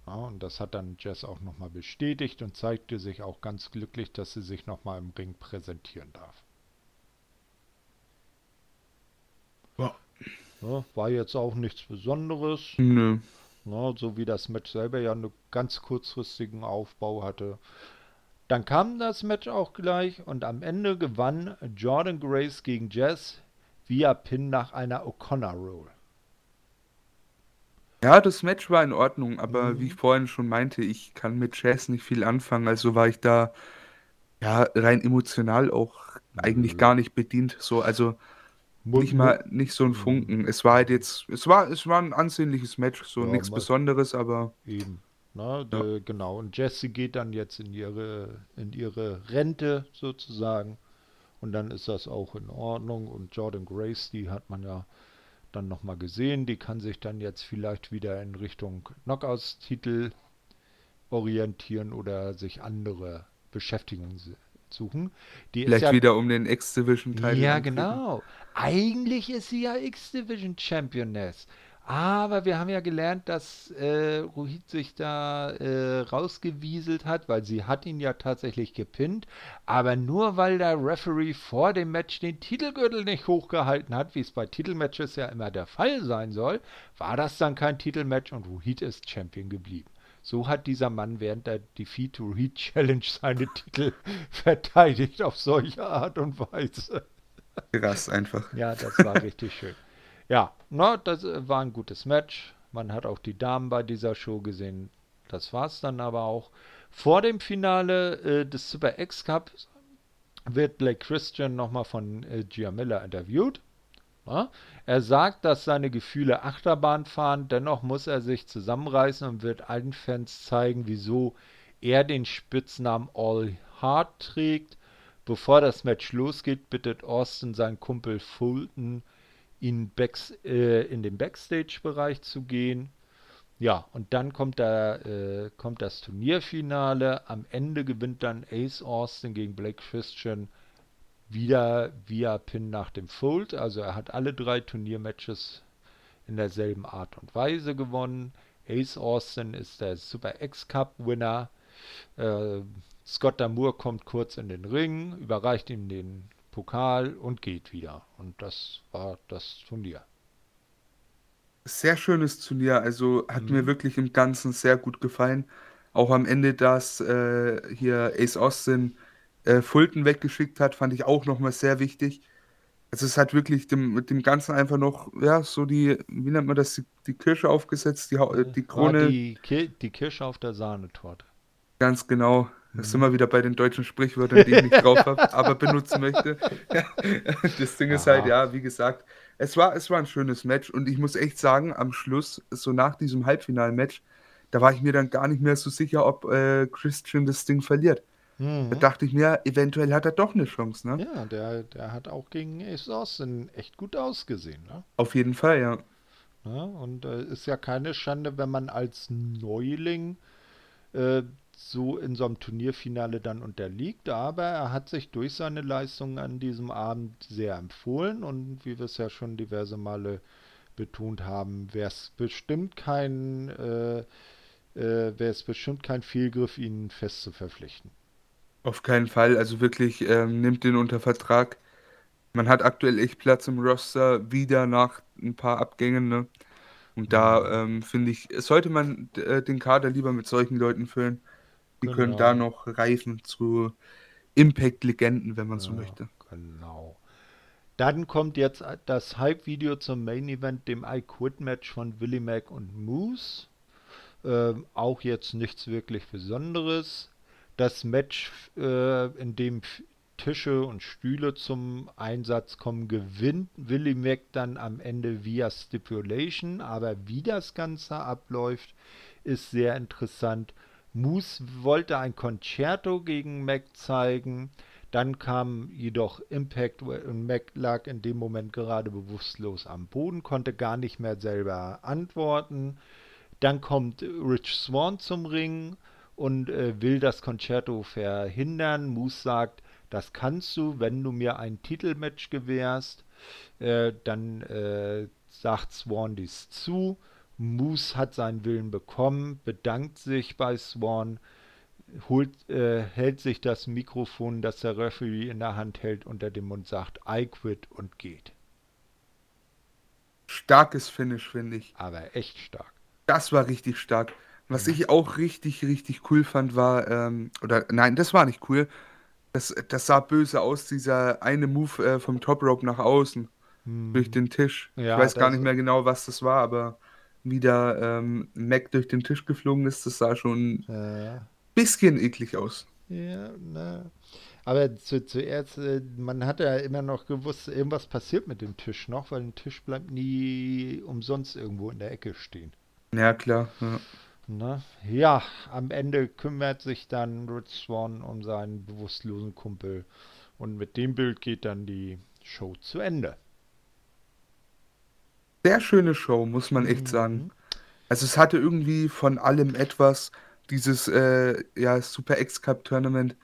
Ja, und das hat dann Jess auch nochmal bestätigt und zeigte sich auch ganz glücklich, dass sie sich nochmal im Ring präsentieren darf. Ja. ja. war jetzt auch nichts Besonderes. Nö. Ja, so wie das Match selber ja einen ganz kurzfristigen Aufbau hatte. Dann kam das Match auch gleich und am Ende gewann Jordan Grace gegen Jess via Pin nach einer O'Connor Roll. Ja, das Match war in Ordnung, aber mhm. wie ich vorhin schon meinte, ich kann mit Jazz nicht viel anfangen, also war ich da ja rein emotional auch eigentlich mhm. gar nicht bedient. So, also nicht mal nicht so ein mhm. Funken. Es war halt jetzt, es war, es war ein ansehnliches Match, so ja, nichts Besonderes, aber. Eben. Na, ja. de, genau. Und Jesse geht dann jetzt in ihre, in ihre Rente sozusagen. Und dann ist das auch in Ordnung. Und Jordan Grace, die hat man ja dann nochmal gesehen. Die kann sich dann jetzt vielleicht wieder in Richtung Knockouts-Titel orientieren oder sich andere Beschäftigungen suchen. Die vielleicht ja, wieder um den X-Division-Teil. Ja, genau. Eigentlich ist sie ja X-Division Championess. Aber wir haben ja gelernt, dass äh, Rohit sich da äh, rausgewieselt hat, weil sie hat ihn ja tatsächlich gepinnt. Aber nur weil der Referee vor dem Match den Titelgürtel nicht hochgehalten hat, wie es bei Titelmatches ja immer der Fall sein soll, war das dann kein Titelmatch und Rohit ist Champion geblieben. So hat dieser Mann während der Defeat to Rohit Challenge seine Titel verteidigt auf solche Art und Weise. Krass einfach. Ja, das war richtig schön. Ja, na, das äh, war ein gutes Match. Man hat auch die Damen bei dieser Show gesehen. Das war es dann aber auch. Vor dem Finale äh, des Super X Cups wird Blake Christian nochmal von äh, Gia Miller interviewt. Ja? Er sagt, dass seine Gefühle Achterbahn fahren, dennoch muss er sich zusammenreißen und wird allen Fans zeigen, wieso er den Spitznamen All Hard trägt. Bevor das Match losgeht, bittet Austin seinen Kumpel Fulton in, Backs, äh, in den Backstage-Bereich zu gehen. Ja, und dann kommt, da, äh, kommt das Turnierfinale. Am Ende gewinnt dann Ace Austin gegen Blake Christian wieder via Pin nach dem Fold. Also er hat alle drei Turniermatches in derselben Art und Weise gewonnen. Ace Austin ist der Super X-Cup-Winner. Äh, Scott Damour kommt kurz in den Ring, überreicht ihm den Pokal und geht wieder. Und das war das Turnier. Sehr schönes Turnier, also hat mhm. mir wirklich im Ganzen sehr gut gefallen. Auch am Ende, dass äh, hier Ace Austin äh, Fulton weggeschickt hat, fand ich auch nochmal sehr wichtig. Also es hat wirklich dem, mit dem Ganzen einfach noch, ja, so die, wie nennt man das, die, die Kirsche aufgesetzt, die, die Krone. Die, die Kirsche auf der Sahnetorte. Ganz genau. Da sind wir wieder bei den deutschen Sprichwörtern, die ich nicht drauf habe, aber benutzen möchte. das Ding ist halt, ja, wie gesagt, es war, es war ein schönes Match und ich muss echt sagen, am Schluss, so nach diesem Halbfinal-Match, da war ich mir dann gar nicht mehr so sicher, ob äh, Christian das Ding verliert. Mhm. Da dachte ich mir, eventuell hat er doch eine Chance, ne? Ja, der, der hat auch gegen Ace Austin echt gut ausgesehen, ne? Auf jeden Fall, ja. ja und äh, ist ja keine Schande, wenn man als Neuling äh, so in so einem Turnierfinale dann unterliegt, aber er hat sich durch seine Leistungen an diesem Abend sehr empfohlen und wie wir es ja schon diverse Male betont haben, wäre es bestimmt kein äh, äh, wäre es bestimmt kein Fehlgriff, ihn fest zu verpflichten. Auf keinen Fall, also wirklich ähm, nimmt den unter Vertrag. Man hat aktuell echt Platz im Roster, wieder nach ein paar Abgängen. Ne? Und da mhm. ähm, finde ich, sollte man äh, den Kader lieber mit solchen Leuten füllen. Die genau. können da noch reifen zu Impact-Legenden, wenn man ja, so möchte. Genau. Dann kommt jetzt das Hype-Video zum Main Event, dem I Quit Match von Willie Mac und Moose. Ähm, auch jetzt nichts wirklich Besonderes. Das Match, äh, in dem Tische und Stühle zum Einsatz kommen, gewinnt Willie Mac dann am Ende via Stipulation. Aber wie das Ganze abläuft, ist sehr interessant. Moose wollte ein Concerto gegen Mac zeigen. Dann kam jedoch Impact und Mac lag in dem Moment gerade bewusstlos am Boden, konnte gar nicht mehr selber antworten. Dann kommt Rich Swan zum Ring und äh, will das Concerto verhindern. Moose sagt, das kannst du, wenn du mir ein Titelmatch gewährst. Äh, dann äh, sagt Swan dies zu. Moose hat seinen Willen bekommen, bedankt sich bei Swan, holt, äh, hält sich das Mikrofon, das der Referee in der Hand hält, unter dem Mund, sagt I quit und geht. Starkes Finish, finde ich. Aber echt stark. Das war richtig stark. Was ich auch richtig, richtig cool fand, war, ähm, oder nein, das war nicht cool. Das, das sah böse aus, dieser eine Move äh, vom Top Rope nach außen. Hm. Durch den Tisch. Ja, ich weiß gar nicht mehr genau, was das war, aber wie da ähm, Mac durch den Tisch geflogen ist, das sah schon ein bisschen eklig aus. Ja, na. Aber zu, zuerst, äh, man hat ja immer noch gewusst, irgendwas passiert mit dem Tisch noch, weil ein Tisch bleibt nie umsonst irgendwo in der Ecke stehen. Ja, klar. Ja. Na, ja, am Ende kümmert sich dann Rich Swan um seinen bewusstlosen Kumpel. Und mit dem Bild geht dann die Show zu Ende. Sehr schöne Show, muss man echt mhm. sagen. Also es hatte irgendwie von allem etwas, dieses äh, ja, Super X-Cup Tournament,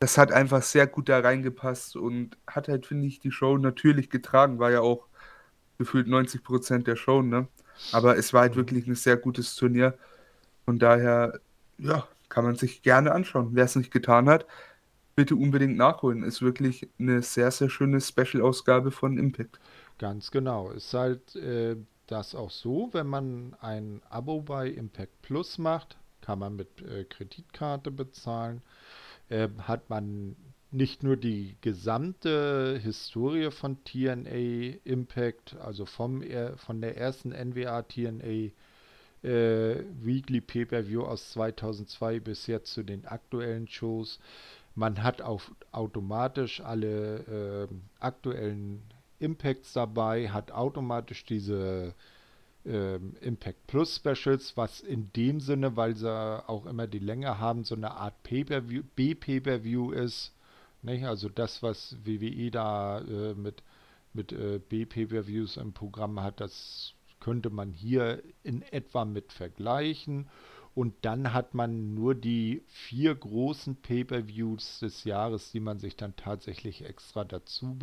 das hat einfach sehr gut da reingepasst und hat halt, finde ich, die Show natürlich getragen, war ja auch gefühlt 90 Prozent der Show, ne? Aber es war halt mhm. wirklich ein sehr gutes Turnier. Von daher, ja, kann man sich gerne anschauen. Wer es nicht getan hat, bitte unbedingt nachholen. Ist wirklich eine sehr, sehr schöne Special-Ausgabe von Impact. Ganz genau. Ist halt äh, das auch so, wenn man ein Abo bei Impact Plus macht, kann man mit äh, Kreditkarte bezahlen, äh, hat man nicht nur die gesamte Historie von TNA Impact, also vom, von der ersten NWA TNA äh, Weekly Pay-Per-View aus 2002 bis jetzt zu den aktuellen Shows. Man hat auch automatisch alle äh, aktuellen Impacts dabei, hat automatisch diese äh, Impact Plus Specials, was in dem Sinne, weil sie auch immer die Länge haben, so eine Art Pay-Per-View, B-Pay-Per-View ist. Nicht? Also das, was WWE da äh, mit, mit äh, B-Pay-Per-Views im Programm hat, das könnte man hier in etwa mit vergleichen. Und dann hat man nur die vier großen Pay-per-Views des Jahres, die man sich dann tatsächlich extra dazu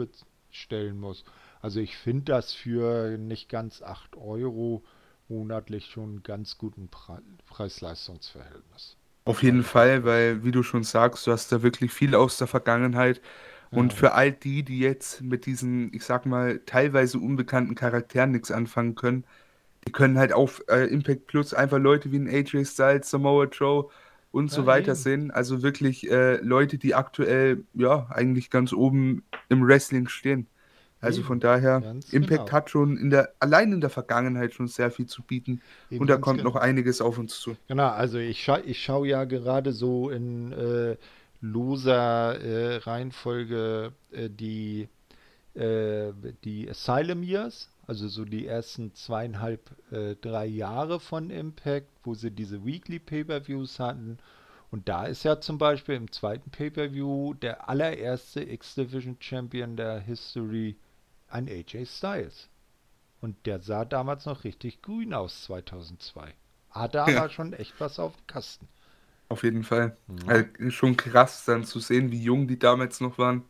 bestellen muss. Also ich finde das für nicht ganz 8 Euro monatlich schon einen ganz guten Pre Preis-Leistungs-Verhältnis. Auf jeden Fall, weil, wie du schon sagst, du hast da wirklich viel aus der Vergangenheit. Und ja. für all die, die jetzt mit diesen, ich sag mal, teilweise unbekannten Charakteren nichts anfangen können, die können halt auf äh, Impact Plus einfach Leute wie ein AJ Styles, Samoa Joe und so weiter eben. sehen. Also wirklich äh, Leute, die aktuell ja eigentlich ganz oben im Wrestling stehen. Also eben. von daher, ganz Impact genau. hat schon in der, allein in der Vergangenheit schon sehr viel zu bieten eben und da kommt genau. noch einiges auf uns zu. Genau, also ich, scha ich schaue ja gerade so in äh, loser äh, Reihenfolge äh, die, äh, die Asylum Years, also so die ersten zweieinhalb, äh, drei Jahre von Impact, wo sie diese Weekly Pay-Per-Views hatten. Und da ist ja zum Beispiel im zweiten Pay-Per-View der allererste X-Division Champion der History ein AJ Styles. Und der sah damals noch richtig grün aus, 2002. Hat da ja. aber schon echt was auf dem Kasten. Auf jeden Fall. Ja. Also schon krass dann zu sehen, wie jung die damals noch waren.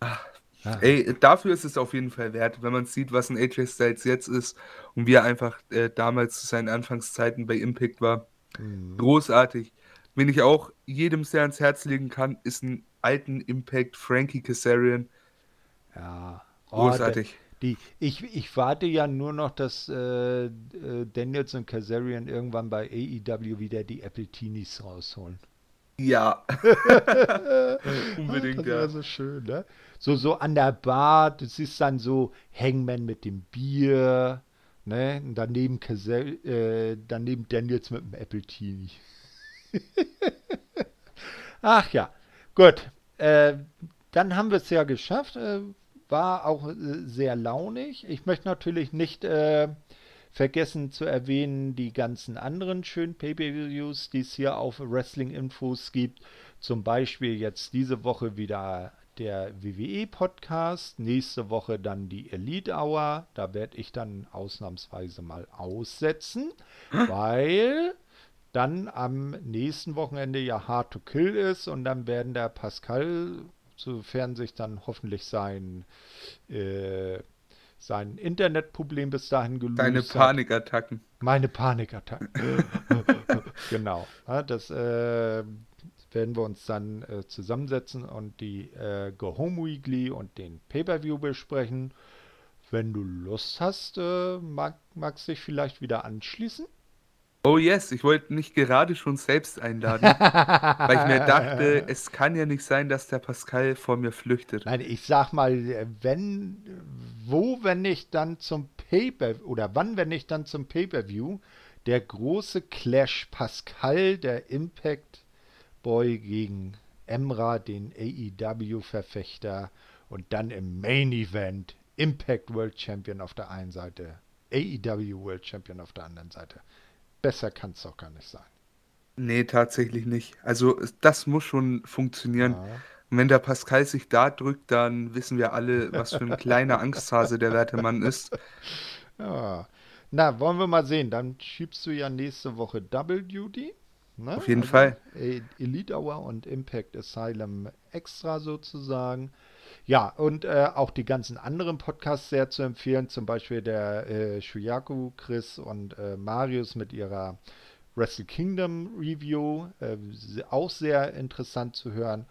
Ach, ja. Ey, dafür ist es auf jeden Fall wert, wenn man sieht, was ein AJ Styles jetzt ist und wie er einfach äh, damals zu seinen Anfangszeiten bei Impact war. Mhm. Großartig. Wen ich auch jedem sehr ans Herz legen kann, ist ein alten Impact Frankie Kazarian. Ja. Oh, Großartig. Die, ich, ich warte ja nur noch, dass äh, äh Daniels und Kazarian irgendwann bei AEW wieder die Apple Teenies rausholen. Ja. Unbedingt, das ja. Das so schön, ne? So, so an der Bar, du siehst dann so Hangman mit dem Bier, ne? Und daneben, Kazar äh, daneben Daniels mit dem Apple Teenie. Ach ja, gut. Äh, dann haben wir es ja geschafft. Äh, war auch äh, sehr launig. Ich möchte natürlich nicht äh, vergessen zu erwähnen die ganzen anderen schönen Pay-Per-Views, die es hier auf Wrestling-Infos gibt. Zum Beispiel jetzt diese Woche wieder der WWE-Podcast, nächste Woche dann die Elite Hour. Da werde ich dann ausnahmsweise mal aussetzen, weil dann am nächsten Wochenende ja Hard to Kill ist und dann werden der Pascal sofern sich dann hoffentlich sein, äh, sein Internetproblem bis dahin gelöst Deine hat. Panikattacken. Meine Panikattacken. genau. Das äh, werden wir uns dann äh, zusammensetzen und die äh, Go Home Weekly und den Pay-Per-View besprechen. Wenn du Lust hast, äh, mag, magst dich vielleicht wieder anschließen. Oh yes, ich wollte nicht gerade schon selbst einladen, weil ich mir dachte, es kann ja nicht sein, dass der Pascal vor mir flüchtet. Nein, ich sag mal, wenn, wo, wenn nicht dann zum Pay-Per, oder wann, wenn nicht dann zum Pay-Per-View, der große Clash Pascal, der Impact Boy gegen Emra, den AEW-Verfechter, und dann im Main Event Impact World Champion auf der einen Seite, AEW World Champion auf der anderen Seite. Besser kann es doch gar nicht sein. Nee, tatsächlich nicht. Also das muss schon funktionieren. Ja. Und wenn der Pascal sich da drückt, dann wissen wir alle, was für ein kleiner Angsthase der werte Mann ist. Ja. Na, wollen wir mal sehen. Dann schiebst du ja nächste Woche Double Duty. Ne? Auf jeden Also, Fall. E- Elite Hour und Impact Asylum extra sozusagen. Ja, und äh, auch die ganzen anderen Podcasts sehr zu empfehlen. Zum Beispiel der äh, Shuyaku, Chris und äh, Marius mit ihrer Wrestle Kingdom Review. Äh, auch sehr interessant zu hören.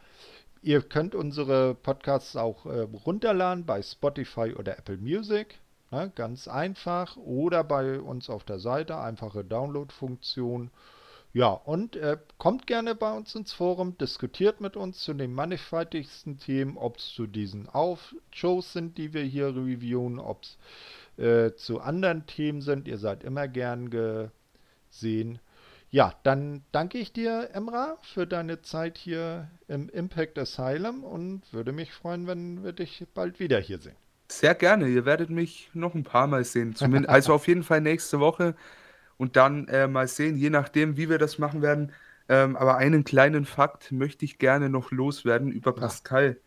Ihr könnt unsere Podcasts auch äh, runterladen bei Spotify oder Apple Music. Ne, ganz einfach. Oder bei uns auf der Seite. Einfache Download-Funktion. Ja, und äh, kommt gerne bei uns ins Forum, diskutiert mit uns zu den mannigfaltigsten Themen, ob es zu diesen Auf Shows sind, die wir hier reviewen, ob es äh, zu anderen Themen sind. Ihr seid immer gern gesehen. Ja, dann danke ich dir, Emra, für deine Zeit hier im Impact Asylum und würde mich freuen, wenn wir dich bald wieder hier sehen. Sehr gerne. Ihr werdet mich noch ein paar Mal sehen. Zumindest, also auf jeden Fall nächste Woche. Und dann äh, mal sehen, je nachdem, wie wir das machen werden. Ähm, aber einen kleinen Fakt möchte ich gerne noch loswerden über Pascal.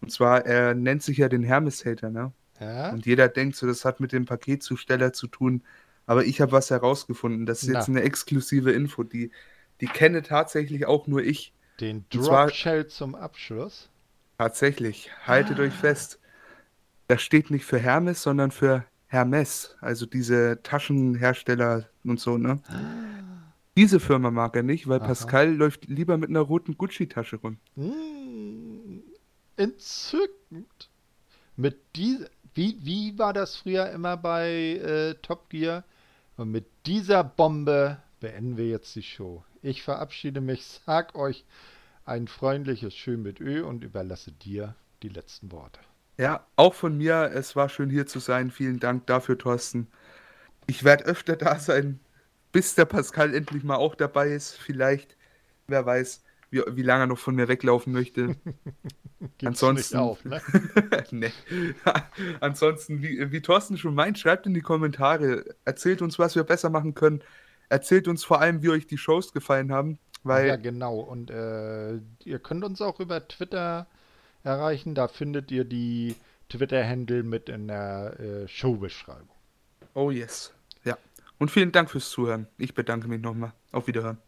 Und zwar, er nennt sich ja den Hermes-Hater, ne? Ja? Und jeder denkt so, das hat mit dem Paketzusteller zu tun. Aber ich habe was herausgefunden. Das ist jetzt Na. eine exklusive Info, die, die kenne tatsächlich auch nur ich. Den Und zwar- Drop Shell zum Abschluss. Tatsächlich. Haltet euch fest. Das steht nicht für Hermes, sondern für Hermes. Also diese Taschenhersteller und so, ne? Diese Firma mag er nicht, weil Aha. Pascal läuft lieber mit einer roten Gucci-Tasche rum. Hm, entzückend. Mit dieser, wie, wie war das früher immer bei äh, Top Gear? Und mit dieser Bombe beenden wir jetzt die Show. Ich verabschiede mich, sag euch ein freundliches Schön mit Ö und überlasse dir die letzten Worte. Ja, auch von mir. Es war schön hier zu sein. Vielen Dank dafür, Thorsten. Ich werde öfter da sein, bis der Pascal endlich mal auch dabei ist. Vielleicht, wer weiß, wie, wie lange er noch von mir weglaufen möchte. Ansonsten- auf, ne? nee. Ansonsten, wie, wie Thorsten schon meint, schreibt in die Kommentare. Erzählt uns, was wir besser machen können. Erzählt uns vor allem, wie euch die Shows gefallen haben. Weil ja, genau. Und äh, ihr könnt uns auch über Twitter erreichen. Da findet ihr die Twitter-Handle mit in der äh, Showbeschreibung. Oh yes. Ja. Und vielen Dank fürs Zuhören. Ich bedanke mich nochmal. Auf Wiederhören.